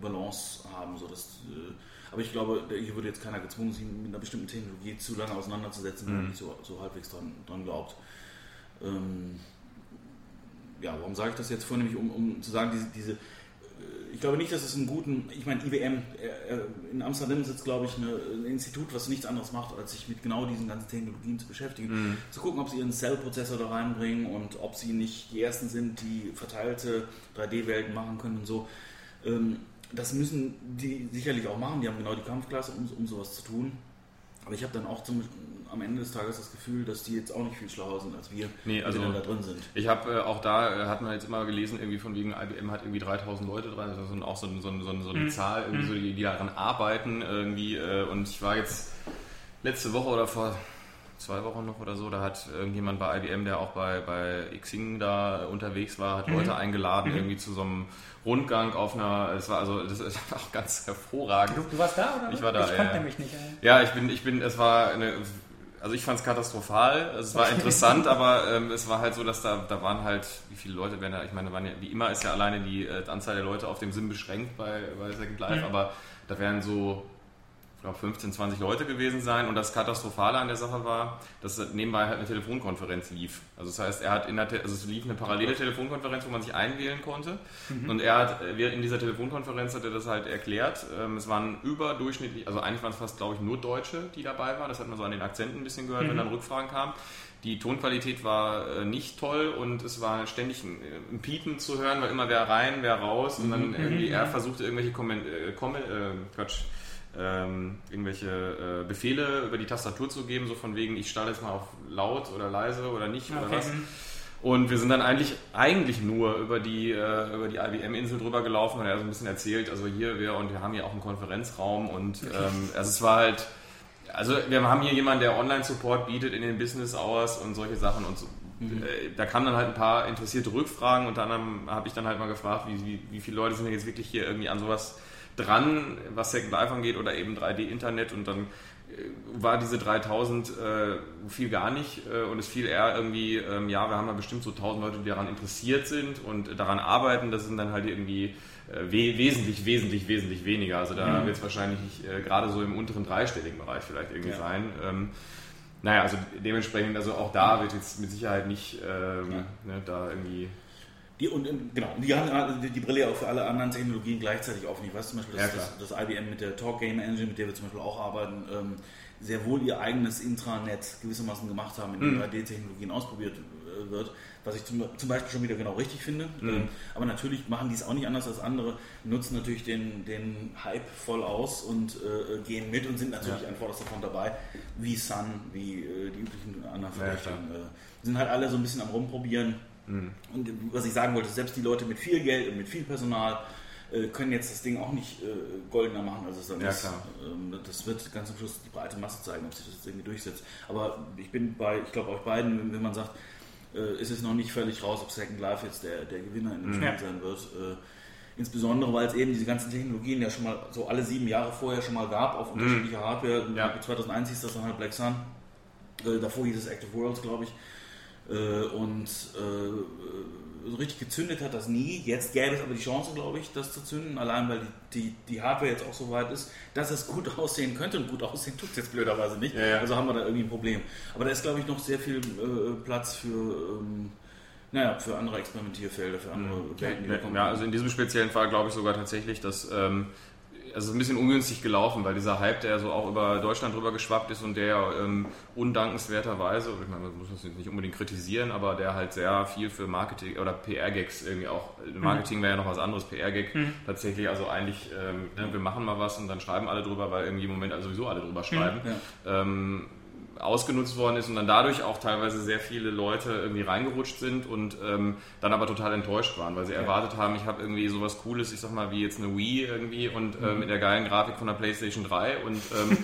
E: Balance haben. So dass, aber ich glaube, hier würde jetzt keiner gezwungen, sich mit einer bestimmten Technologie zu lange auseinanderzusetzen, wenn man mhm. nicht so, so halbwegs dran, dran glaubt. Ähm, ja, warum sage ich das jetzt vor? Nämlich um, um zu sagen, diese, diese, äh, ich glaube nicht, dass es einen guten, ich meine, IBM, äh, äh, in Amsterdam sitzt, glaube ich, ein Institut, was nichts anderes macht, als sich mit genau diesen ganzen Technologien zu beschäftigen. Mhm. Zu gucken, ob sie ihren Cell-Prozessor da reinbringen und ob sie nicht die Ersten sind, die verteilte 3D-Welten machen können und so. Ähm, das müssen die sicherlich auch machen, die haben genau die Kampfklasse, um, um sowas zu tun. Aber ich habe dann auch zum, am Ende des Tages das Gefühl, dass die jetzt auch nicht viel schlauer sind als wir,
C: nee, also, die da drin sind. Ich habe äh, auch da, äh, hat man jetzt immer gelesen, irgendwie von wegen IBM hat irgendwie 3000 Leute dran, also auch so, so, so, so eine mhm. Zahl, irgendwie so, die, die daran arbeiten irgendwie. Äh, und ich war jetzt letzte Woche oder vor zwei Wochen noch oder so, da hat irgendjemand bei IBM, der auch bei, bei Xing da unterwegs war, hat mhm. Leute eingeladen, mhm. irgendwie zu so einem Rundgang auf einer, es war also, das ist auch ganz hervorragend.
D: Du, du warst da oder?
C: Ich war da,
D: Ich
C: konnte nämlich nicht. Ja, ich bin, ich bin, es war eine, also ich fand es katastrophal, es war interessant, aber ähm, es war halt so, dass da, da waren halt, wie viele Leute werden da, ich meine, waren ja, wie immer ist ja alleine die äh, Anzahl der Leute auf dem Sim beschränkt bei, bei Second Life, mhm. aber da wären so ich glaube 15, 20 Leute gewesen sein und das Katastrophale an der Sache war, dass nebenbei halt eine Telefonkonferenz lief. Also das heißt, er hat in der, also es lief eine parallele Telefonkonferenz, wo man sich einwählen konnte mhm. und er hat, in dieser Telefonkonferenz hat er das halt erklärt. Ähm, es waren überdurchschnittlich, also eigentlich waren es fast, glaube ich, nur Deutsche, die dabei waren. Das hat man so an den Akzenten ein bisschen gehört, mhm. wenn dann Rückfragen kamen. Die Tonqualität war äh, nicht toll und es war ständig ein, ein, Piepen zu hören, weil immer wer rein, wer raus und dann mhm. irgendwie er versuchte irgendwelche Komment äh, Comment, äh, Quatsch, ähm, irgendwelche äh, Befehle über die Tastatur zu geben, so von wegen, ich starte jetzt mal auf laut oder leise oder nicht okay. oder was. Und wir sind dann eigentlich, eigentlich nur über die, äh, über die IBM-Insel drüber gelaufen und er hat so ein bisschen erzählt, also hier, wir, und wir haben hier auch einen Konferenzraum und ähm, also es war halt, also wir haben hier jemanden, der Online-Support bietet in den Business Hours und solche Sachen und so. Mhm. Äh, da kamen dann halt ein paar interessierte Rückfragen und dann habe ich dann halt mal gefragt, wie, wie, wie viele Leute sind denn jetzt wirklich hier irgendwie an sowas dran, was Second Life angeht oder eben 3D-Internet und dann war diese 3000 äh, viel gar nicht äh, und es fiel eher irgendwie, ähm, ja, wir haben ja bestimmt so 1000 Leute, die daran interessiert sind und daran arbeiten. Das sind dann halt irgendwie äh, we wesentlich, wesentlich, wesentlich weniger. Also da mhm. wird es wahrscheinlich äh, gerade so im unteren dreistelligen Bereich vielleicht irgendwie ja. sein. Ähm, naja, also dementsprechend, also auch da wird jetzt mit Sicherheit nicht ähm, ja. ne, da irgendwie
E: die, und, genau, die haben die, die Brille auch für alle anderen Technologien gleichzeitig offen. Ich weiß zum Beispiel, dass ja, das, das, IBM mit der Talk Game Engine, mit der wir zum Beispiel auch arbeiten, ähm, sehr wohl ihr eigenes Intranet gewissermaßen gemacht haben, in mhm. 3D-Technologien ausprobiert äh, wird, was ich zum, zum, Beispiel schon wieder genau richtig finde. Mhm. Ähm, aber natürlich machen die es auch nicht anders als andere, nutzen natürlich den, den Hype voll aus und äh, gehen mit und sind natürlich ja. an vorderster Front dabei, wie Sun, wie äh, die üblichen anderen Verdächtigen. Ja, äh, sind halt alle so ein bisschen am Rumprobieren Mhm. Und was ich sagen wollte, selbst die Leute mit viel Geld und mit viel Personal äh, können jetzt das Ding auch nicht äh, goldener machen, als es dann ja, ist. Ähm, das wird ganz am Schluss die breite Masse zeigen, ob sich das irgendwie durchsetzt. Aber ich bin bei, ich glaube, euch beiden, wenn man sagt, äh, ist es noch nicht völlig raus, ob Second Life jetzt der, der Gewinner in dem mhm. Spiel sein wird. Äh, insbesondere, weil es eben diese ganzen Technologien ja schon mal so alle sieben Jahre vorher schon mal gab auf mhm. unterschiedlicher mhm. Hardware. Ja. 2001 hieß das dann halt Black Sun. Äh, davor hieß es Active Worlds, glaube ich. Äh, und äh, so richtig gezündet hat das nie. Jetzt gäbe es aber die Chance, glaube ich, das zu zünden, allein weil die, die, die, Hardware jetzt auch so weit ist, dass es gut aussehen könnte und gut aussehen tut es jetzt blöderweise nicht. Ja, ja. Also haben wir da irgendwie ein Problem. Aber da ist, glaube ich, noch sehr viel äh, Platz für. Ähm, naja, für andere Experimentierfelder, für andere
C: mhm. Welten, die ja, kommen. Ja, also in diesem speziellen Fall glaube ich sogar tatsächlich, dass ähm, also ein bisschen ungünstig gelaufen, weil dieser Hype, der so auch über Deutschland drüber geschwappt ist und der ähm, undankenswerterweise, ich meine, man muss das nicht unbedingt kritisieren, aber der halt sehr viel für Marketing oder PR-Gags irgendwie auch, mhm. Marketing mhm. wäre ja noch was anderes, PR-Gag mhm. tatsächlich, also eigentlich, ähm, ne, wir machen mal was und dann schreiben alle drüber, weil irgendwie im Moment also sowieso alle drüber schreiben. Mhm. Ja. Ähm, ausgenutzt worden ist und dann dadurch auch teilweise sehr viele Leute irgendwie reingerutscht sind und ähm, dann aber total enttäuscht waren, weil sie ja. erwartet haben, ich habe irgendwie sowas Cooles, ich sag mal, wie jetzt eine Wii irgendwie und äh, mhm. mit der geilen Grafik von der PlayStation 3 und ähm,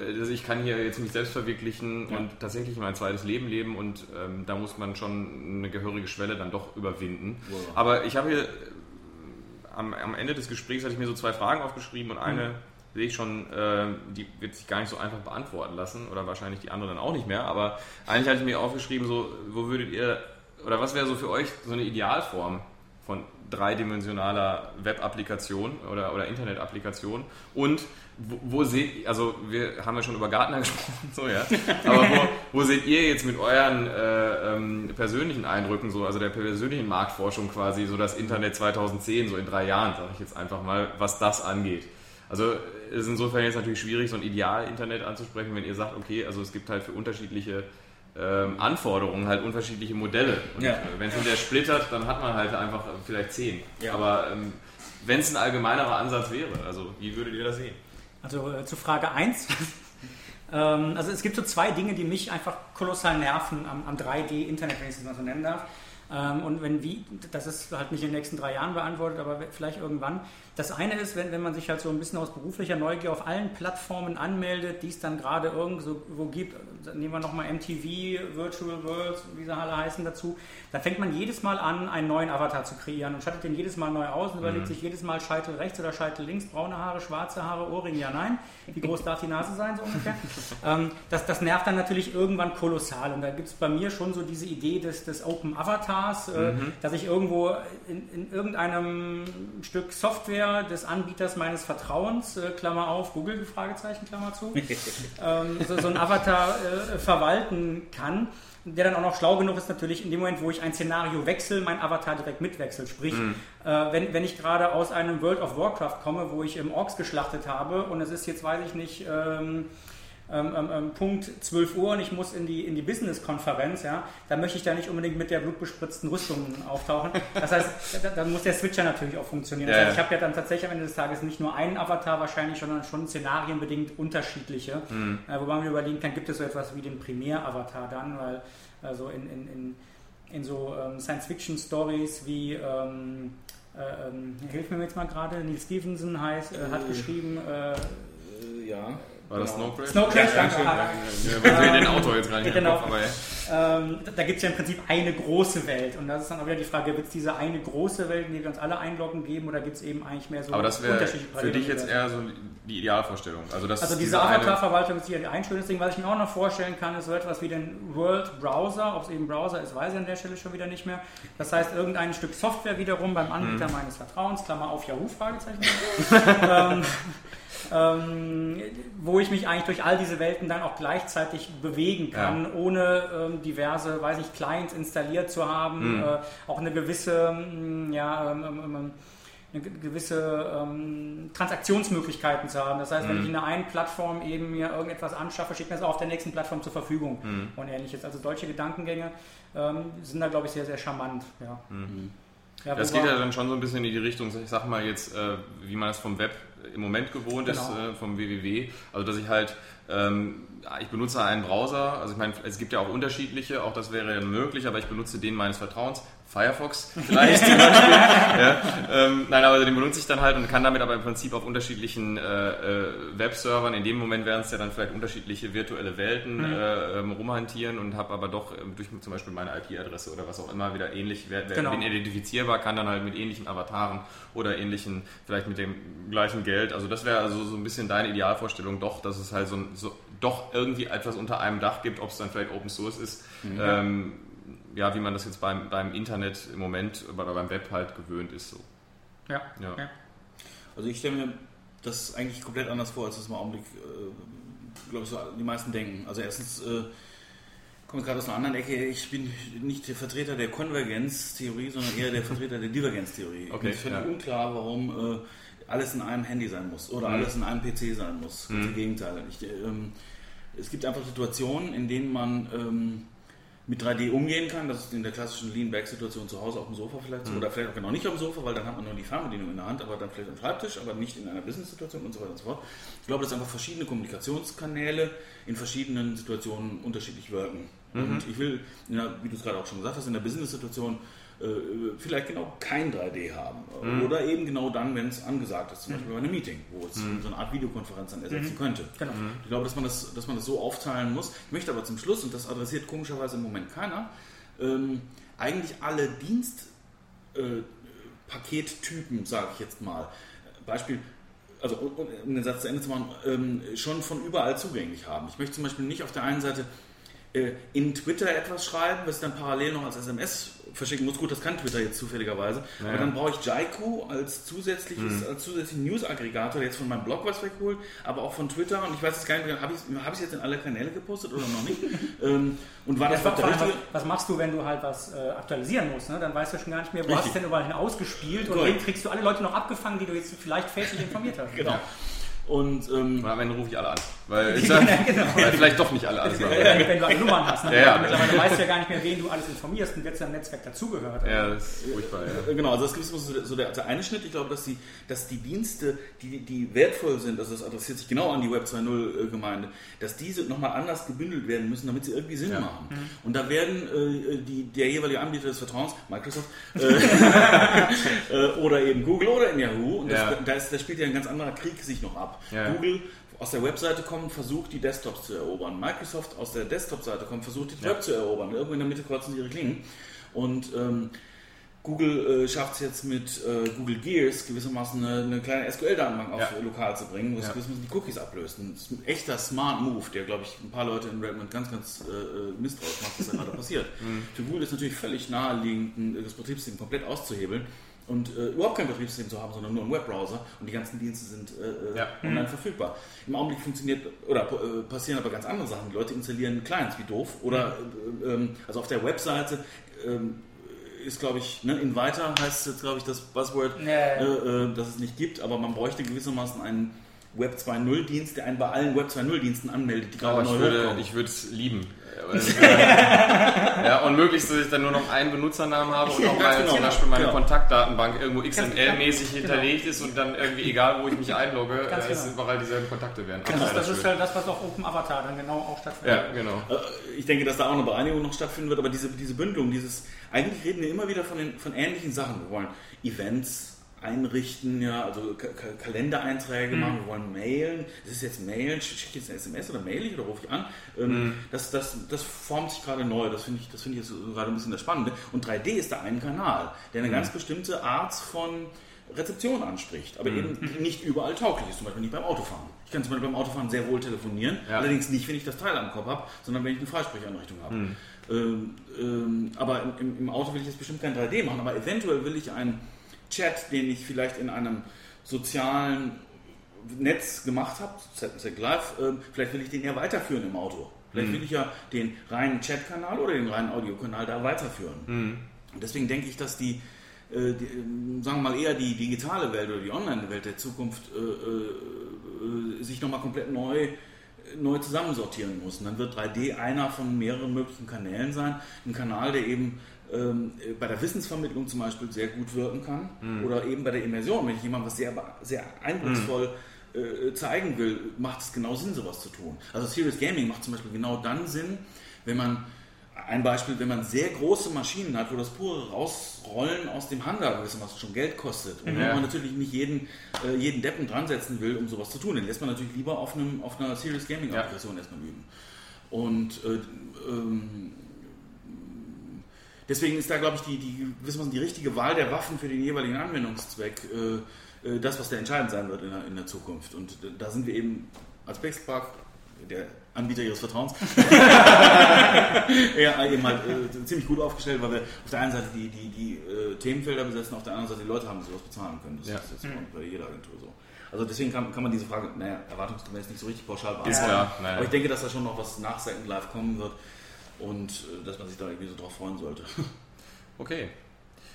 C: äh, ich kann hier jetzt mich selbst verwirklichen ja. und tatsächlich mein zweites Leben leben und ähm, da muss man schon eine gehörige Schwelle dann doch überwinden. Wow. Aber ich habe hier am, am, Ende des Gesprächs hatte ich mir so zwei Fragen aufgeschrieben und eine mhm sehe ich schon, äh, die wird sich gar nicht so einfach beantworten lassen oder wahrscheinlich die andere dann auch nicht mehr. Aber eigentlich hatte ich mir aufgeschrieben, so, wo würdet ihr, oder was wäre so für euch so eine Idealform von dreidimensionaler Web-Applikation oder, oder Internet-Applikation und wo, wo, seht also wir haben ja schon über Gartner gesprochen, so ja, aber wo, wo seht ihr jetzt mit euren äh, ähm, persönlichen Eindrücken, so, also der persönlichen Marktforschung quasi, so das Internet 2010, so in drei Jahren, sage ich jetzt einfach mal, was das angeht? Also ist insofern jetzt natürlich schwierig, so ein Ideal-Internet anzusprechen, wenn ihr sagt, okay, also es gibt halt für unterschiedliche ähm, Anforderungen halt unterschiedliche Modelle. Und ja. wenn es der splittert, dann hat man halt einfach vielleicht zehn. Ja. Aber ähm, wenn es ein allgemeinerer Ansatz wäre, also wie würdet ihr das sehen?
D: Also äh, zu Frage 1. ähm, also es gibt so zwei Dinge, die mich einfach kolossal nerven am, am 3D-Internet, wenn ich es mal so nennen darf. Ähm, und wenn wie, das ist halt nicht in den nächsten drei Jahren beantwortet, aber vielleicht irgendwann. Das eine ist, wenn, wenn man sich halt so ein bisschen aus beruflicher Neugier auf allen Plattformen anmeldet, die es dann gerade irgendwo gibt, nehmen wir nochmal MTV, Virtual Worlds, wie sie alle heißen dazu, da fängt man jedes Mal an, einen neuen Avatar zu kreieren und schaltet den jedes Mal neu aus und mhm. überlegt sich jedes Mal Scheitel rechts oder Scheitel links, braune Haare, schwarze Haare, Ohrring, ja, nein. Wie groß darf die Nase sein, so ungefähr? ähm, das, das nervt dann natürlich irgendwann kolossal und da gibt es bei mir schon so diese Idee des, des Open Avatars, äh, mhm. dass ich irgendwo in, in irgendeinem Stück Software des Anbieters meines Vertrauens, äh, Klammer auf, Google, Fragezeichen, Klammer zu, ähm, so, so ein Avatar äh, verwalten kann der dann auch noch schlau genug ist, natürlich in dem Moment, wo ich ein Szenario wechsle, mein Avatar direkt mitwechselt. Sprich, mhm. äh, wenn, wenn ich gerade aus einem World of Warcraft komme, wo ich im Orks geschlachtet habe und es ist jetzt, weiß ich nicht, ähm, ähm, ähm, ähm, Punkt 12 Uhr und ich muss in die, in die Business-Konferenz, ja, dann möchte ich da nicht unbedingt mit der blutbespritzten Rüstung auftauchen. Das heißt, dann muss der Switcher natürlich auch funktionieren. Das heißt, ich habe ja dann tatsächlich am Ende des Tages nicht nur einen Avatar wahrscheinlich, sondern schon szenarienbedingt unterschiedliche. Mhm. Äh, wobei man überlegen kann, gibt es so etwas wie den Primär-Avatar dann, weil also in, in, in in so ähm, Science-Fiction-Stories wie, ähm, äh, ähm, hilf mir jetzt mal gerade, Neil Stevenson heißt, äh, hat geschrieben, äh,
E: ja.
C: War das Snow Crash?
D: Snow Crash,
C: ja,
D: danke.
C: ja, ja, den Autor jetzt nicht
D: Genau.
C: Kopf, aber ja.
D: Ähm, da gibt es ja im Prinzip eine große Welt. Und das ist dann auch wieder die Frage, wird es diese eine große Welt, in die wir uns alle einloggen, geben oder gibt es eben eigentlich mehr so
C: Aber das wäre
D: unterschiedliche
C: für dich jetzt eher so die Idealvorstellung. Also, das
D: Also diese
C: diese
D: Avatar-Verwaltung ist sicherlich ein schönes Ding. Was ich mir auch noch vorstellen kann, ist so etwas wie den World Browser. Ob es eben Browser ist, weiß ich an der Stelle schon wieder nicht mehr. Das heißt, irgendein Stück Software wiederum beim Anbieter
C: Mhm.
D: meines Vertrauens, Klammer auf Yahoo, Fragezeichen, ähm, ähm, wo ich mich eigentlich durch all diese Welten dann auch gleichzeitig bewegen kann, ohne ähm, diverse, weiß ich, Clients installiert zu haben,
C: Mhm.
D: äh, auch eine gewisse, ähm, ja, ähm, ähm, ähm, eine ge- gewisse ähm, Transaktionsmöglichkeiten zu haben. Das heißt, wenn ich in der einen Plattform eben mir irgendetwas anschaffe, schickt mir das auch auf der nächsten Plattform zur Verfügung und ähnliches. Also solche Gedankengänge ähm, sind da, glaube ich, sehr, sehr charmant. Ja. Ja,
C: Das geht ja dann schon so ein bisschen in die Richtung, ich sag mal jetzt, äh, wie man das vom Web im Moment gewohnt ist,
D: Genau.
C: äh, vom WWW. Also dass ich halt, ähm, ich benutze einen Browser, also ich meine, es gibt ja auch unterschiedliche, auch das wäre ja möglich, aber ich benutze den meines Vertrauens, Firefox vielleicht zum Beispiel. ja, ähm, nein, aber den benutze ich dann halt und kann damit aber im Prinzip auf unterschiedlichen äh, äh, Webservern, in dem Moment wären es ja dann vielleicht unterschiedliche virtuelle Welten
D: Mhm.
C: äh, ähm, rumhantieren und habe aber doch ähm, durch zum Beispiel meine IP-Adresse oder was auch immer wieder ähnlich, wer, wer,
D: Genau.
C: bin identifizierbar, kann dann halt mit ähnlichen Avataren oder ähnlichen, vielleicht mit dem gleichen Geld. Also das wäre also so ein bisschen deine Idealvorstellung doch, dass es halt so, so doch irgendwie etwas unter einem Dach gibt, ob es dann vielleicht Open Source ist. Ähm, ja, wie man das jetzt beim, beim Internet im Moment oder beim Web halt gewöhnt ist. So.
D: ja.
C: Ja.
D: Ja.
E: Also ich stelle mir das eigentlich komplett anders vor, als das im Augenblick, äh, glaube ich, so die meisten denken. Also erstens äh, komme ich gerade aus einer anderen Ecke. Ich bin nicht der Vertreter der Konvergenztheorie, sondern eher der Vertreter der Divergenztheorie.
C: Okay,
E: ist völlig
C: ja.
E: unklar, warum äh, alles in einem Handy sein muss oder
C: Mhm.
E: alles in einem PC sein muss. Ganz Im Gegenteil. Ich, ähm, es gibt einfach Situationen, in denen man ähm, mit 3D umgehen kann. Das ist in der klassischen Lean-Back-Situation zu Hause auf dem Sofa vielleicht so, oder vielleicht auch genau nicht auf dem Sofa, weil dann hat man nur die Fernbedienung in der Hand, aber dann vielleicht am Schreibtisch, aber nicht in einer Business-Situation und so weiter und so fort. Ich glaube, dass einfach verschiedene Kommunikationskanäle in verschiedenen Situationen unterschiedlich wirken. Und ich will, ja, wie du es gerade auch schon gesagt hast, in der Business-Situation vielleicht genau kein 3D haben. Oder eben genau dann, wenn es angesagt ist, zum Beispiel bei einem Meeting, wo es so eine Art Videokonferenz dann ersetzen könnte.
D: Genau.
E: Ich glaube, dass man, das, dass man das so aufteilen muss. Ich möchte aber zum Schluss, und das adressiert komischerweise im Moment keiner, ähm, eigentlich alle Dienstpakettypen, sage ich jetzt mal, Beispiel, also um, den Satz zu Ende zu machen, ähm, schon von überall zugänglich haben. Ich möchte zum Beispiel nicht auf der einen Seite äh, in Twitter etwas schreiben, was ich dann parallel noch als SMS verschicken muss. Gut, das kann Twitter jetzt zufälligerweise. Aber dann brauche ich Jaiku als zusätzliches, als zusätzlichen News-Aggregator, der jetzt von meinem Blog was wegholt, aber auch von Twitter. Und ich weiß jetzt gar nicht, mehr, habe ich es hab jetzt in alle Kanäle gepostet oder noch nicht? ähm, und war das
D: Ja,
E: der
D: vor allem, was, was machst du, wenn du halt was äh, aktualisieren musst? Ne? Dann weißt du schon gar nicht mehr, wo
E: Richtig.
D: hast du denn überall hin ausgespielt und wen kriegst du alle Leute noch abgefangen, die du jetzt vielleicht fälschlich informiert hast.
E: Genau. Und ähm,
C: Und am Ende rufe ich alle an. Weil, ich sag, weil vielleicht doch nicht alle alles machen.
D: Wenn, wenn du alle Nummern hast. Ne?
C: Ja, ja.
D: Mittlerweile weißt du ja gar nicht mehr, wen du alles informierst und wer zu deinem Netzwerk dazugehört.
C: Ja, das ist furchtbar, ja.
E: Äh, Genau, also das ist so der, so der, der eine Schnitt. Ich glaube, dass die, dass die Dienste, die, die wertvoll sind, also das adressiert sich genau an die Web 2.0 Gemeinde, dass diese nochmal anders gebündelt werden müssen, damit sie irgendwie Sinn
C: Ja.
E: machen. Und da werden äh, die, der jeweilige Anbieter des Vertrauens, Microsoft, äh, äh, oder eben Google oder in Yahoo, und das,
C: Ja.
E: da, ist, da spielt ja ein ganz anderer Krieg sich noch ab.
C: Ja.
E: Google aus der Webseite kommt, versucht die Desktops zu erobern. Microsoft aus der Desktop-Seite kommt, versucht die
C: Ja.
E: Web zu erobern. Irgendwo in der Mitte kreuzen ihre Klingen. Und ähm, Google äh, schafft es jetzt mit äh, Google Gears gewissermaßen eine, eine kleine SQL-Datenbank auf
C: Ja.
E: äh, lokal zu bringen, was
C: Ja.
E: gewissermaßen die Cookies ablöst. Und das ist ein echter Smart Move, der, glaube ich, ein paar Leute in Redmond ganz, ganz äh, misstrauisch macht, was da gerade passiert.
C: Mhm.
E: Für Google ist natürlich völlig naheliegend, das Betriebssystem komplett auszuhebeln und äh, überhaupt kein Betriebssystem zu haben, sondern nur einen Webbrowser und die ganzen Dienste sind äh, äh,
C: Ja.
E: online verfügbar. Im Augenblick funktioniert oder äh, passieren aber ganz andere Sachen. Die Leute installieren Clients wie doof oder äh, ähm, also auf der Webseite ähm, ist, glaube ich, ne, in weiter heißt es jetzt, glaube ich, das Buzzword,
D: Ja, ja.
E: äh, äh, das es nicht gibt, aber man bräuchte gewissermaßen einen Web 2.0 Dienst, der einen bei allen Web 2.0 Diensten anmeldet,
C: die gerade neu ich würde, Ich würde es lieben. ja, und möglichst, dass ich dann nur noch einen Benutzernamen habe und auch meine, genau, zum Beispiel meine genau. Kontaktdatenbank irgendwo XML-mäßig genau. hinterlegt ist und dann irgendwie, egal wo ich mich einlogge, Ganz äh, es genau. überall dieselben Kontakte werden.
D: Das, das ist halt das, was auf Open Avatar dann genau auch stattfindet.
E: Ja, genau. Äh, ich denke, dass da auch eine Bereinigung noch stattfinden wird, aber diese, diese Bündelung, dieses, eigentlich reden wir immer wieder von, den, von ähnlichen Sachen. Wir wollen Events, einrichten, ja, also K Kalendereinträge mhm. machen, wir wollen mailen. Das ist jetzt mailen, schicke ich jetzt eine SMS oder mail ich oder rufe ich an? Ähm, mhm. das, das, das formt sich gerade neu, das finde ich, das finde ich jetzt gerade ein bisschen das Spannende. Und 3D ist da ein Kanal, der eine mhm. ganz bestimmte Art von Rezeption anspricht, aber mhm. eben nicht überall tauglich ist, zum Beispiel nicht beim Autofahren. Ich kann zum Beispiel beim Autofahren sehr wohl telefonieren, ja. allerdings nicht, wenn ich das Teil am Kopf habe, sondern wenn ich eine Freisprechanrichtung habe. Mhm. Ähm, ähm, aber im, im, Auto will ich jetzt bestimmt kein 3D machen, aber eventuell will ich ein Chat, den ich vielleicht in einem sozialen Netz gemacht habe, ZNZ Live, äh, vielleicht will ich den ja weiterführen im Auto. Vielleicht mhm. will ich ja den reinen Chat-Kanal oder den reinen Audiokanal da weiterführen. Mhm. Und deswegen denke ich, dass die, äh, die, äh, sagen wir mal eher die digitale Welt oder die Online-Welt der Zukunft äh, äh sich nochmal komplett neu neu zusammensortieren muss. Und dann wird 3D einer von mehreren möglichen Kanälen sein. Ein Kanal, der eben ähm, bei der Wissensvermittlung zum Beispiel sehr gut wirken kann mhm. oder eben bei der Immersion, wenn ich jemandem was sehr, sehr eindrucksvoll mhm. äh, zeigen will, macht es genau Sinn, sowas zu tun. Also Serious Gaming macht zum Beispiel genau dann Sinn, wenn man ein Beispiel, wenn man sehr große Maschinen hat, wo das pure Rausrollen aus dem Hangar gewissermaßen schon Geld kostet und mhm. wo man natürlich nicht jeden, äh, jeden Deppen dran setzen will, um sowas zu tun, dann lässt man natürlich lieber auf, einem, auf einer Serious Gaming Applikation ja. erstmal üben. Und äh, ähm, deswegen ist da, glaube ich, die, die, wissen wir, die richtige Wahl der Waffen für den jeweiligen Anwendungszweck äh, äh, das, was da entscheidend sein wird in der, in der Zukunft. Und da sind wir eben als Pixelpark der Anbieter ihres Vertrauens ja, eben halt, äh, ziemlich gut aufgestellt, weil wir auf der einen Seite die, die, die äh, Themenfelder besetzen, auf der anderen Seite die Leute haben, die sowas bezahlen können. Das ja. ist jetzt mhm. bei jeder Agentur so. Also deswegen kann, kann man diese Frage, naja, erwartungsgemäß nicht so richtig pauschal beantworten. Ist klar, naja. Aber ich denke, dass da schon noch was nach Second Life kommen wird und äh, dass man sich da irgendwie so drauf freuen sollte.
C: Okay.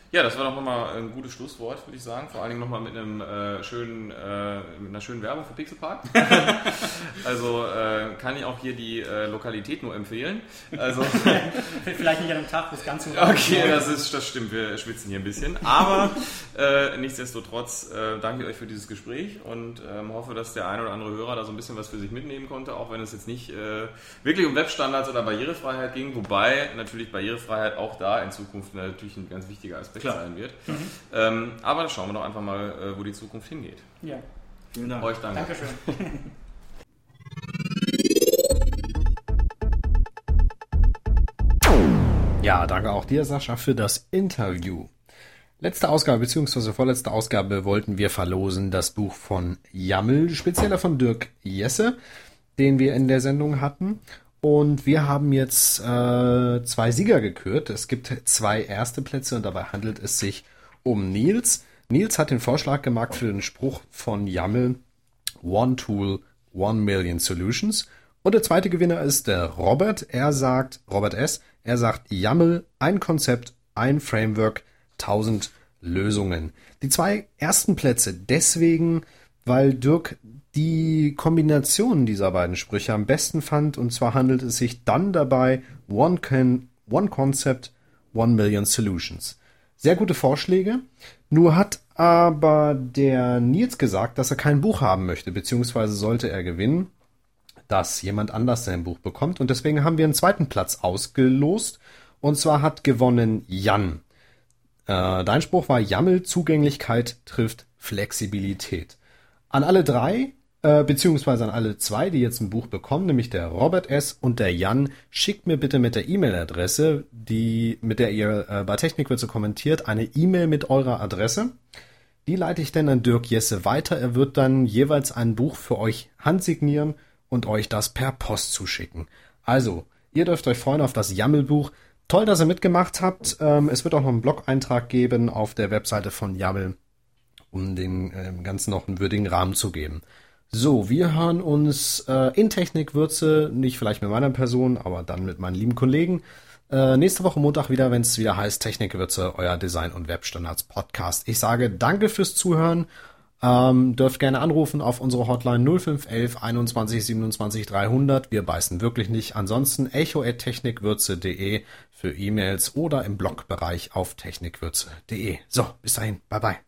C: Ja, das war doch nochmal ein gutes Schlusswort, würde ich sagen. Vor allen Dingen nochmal mit einem äh, schönen, äh, mit einer schönen Werbung für Pixelpark. also äh, kann ich auch hier die äh, Lokalität nur empfehlen. Also
D: vielleicht nicht an einem Tag, wo es ganz so
C: Okay, das ist, das stimmt. Wir schwitzen hier ein bisschen. Aber äh, nichtsdestotrotz äh, danke ich euch für dieses Gespräch und ähm, hoffe, dass der ein oder andere Hörer da so ein bisschen was für sich mitnehmen konnte, auch wenn es jetzt nicht wirklich um Webstandards oder Barrierefreiheit ging, wobei natürlich Barrierefreiheit auch da in Zukunft natürlich ein ganz wichtiger Aspekt Klar. sein wird. Mhm. Ähm, aber schauen wir doch einfach mal, äh, wo die Zukunft hingeht.
D: Ja.
C: Vielen Dank. Euch danke.
D: Dankeschön.
B: Ja, danke auch dir, Sascha, für das Interview. Letzte Ausgabe bzw. vorletzte Ausgabe wollten wir verlosen das Buch von Jammel, spezieller von Dirk Jesse, den wir in der Sendung hatten. Und wir haben jetzt äh, zwei Sieger gekürt. Es gibt zwei erste Plätze und dabei handelt es sich um Nils. Nils hat den Vorschlag gemacht für den Spruch von Yammel One Tool, One Million Solutions. Und der zweite Gewinner ist der Robert. Er sagt, Robert S., er sagt YAML, ein Konzept, ein Framework, 1000 Lösungen. Die zwei ersten Plätze deswegen, weil Dirk die Kombination dieser beiden Sprüche am besten fand. Und zwar handelt es sich dann dabei One, can, one Concept, One Million Solutions. Sehr gute Vorschläge. Nur hat aber der Nils gesagt, dass er kein Buch haben möchte, beziehungsweise sollte er gewinnen, dass jemand anders sein Buch bekommt. Und deswegen haben wir einen zweiten Platz ausgelost. Und zwar hat gewonnen Jan. Äh, dein Spruch war Jammel, Zugänglichkeit trifft Flexibilität. An alle drei äh, beziehungsweise an alle zwei, die jetzt ein Buch bekommen, nämlich der Robert S. und der Jan, schickt mir bitte mit der E-Mail-Adresse, die, mit der ihr äh, bei Technikwürze kommentiert, eine E-Mail mit eurer Adresse. Die leite ich dann an Dirk Jesse weiter. Er wird dann jeweils ein Buch für euch handsignieren und euch das per Post zuschicken. Also, ihr dürft euch freuen auf das Jammelbuch. Toll, dass ihr mitgemacht habt. Ähm, es wird auch noch einen Blog-Eintrag geben auf der Webseite von Jammel, um dem äh, Ganzen noch einen würdigen Rahmen zu geben. So, wir hören uns äh, in Technikwürze, nicht vielleicht mit meiner Person, aber dann mit meinen lieben Kollegen. Äh, nächste Woche Montag wieder, wenn es wieder heißt Technikwürze, euer Design- und Webstandards Podcast. Ich sage danke fürs Zuhören. Ähm, dürft gerne anrufen auf unsere Hotline 0511 21 27 300. Wir beißen wirklich nicht. Ansonsten echo.technikwürze.de für E-Mails oder im Blogbereich auf technikwürze.de. So, bis dahin. Bye bye.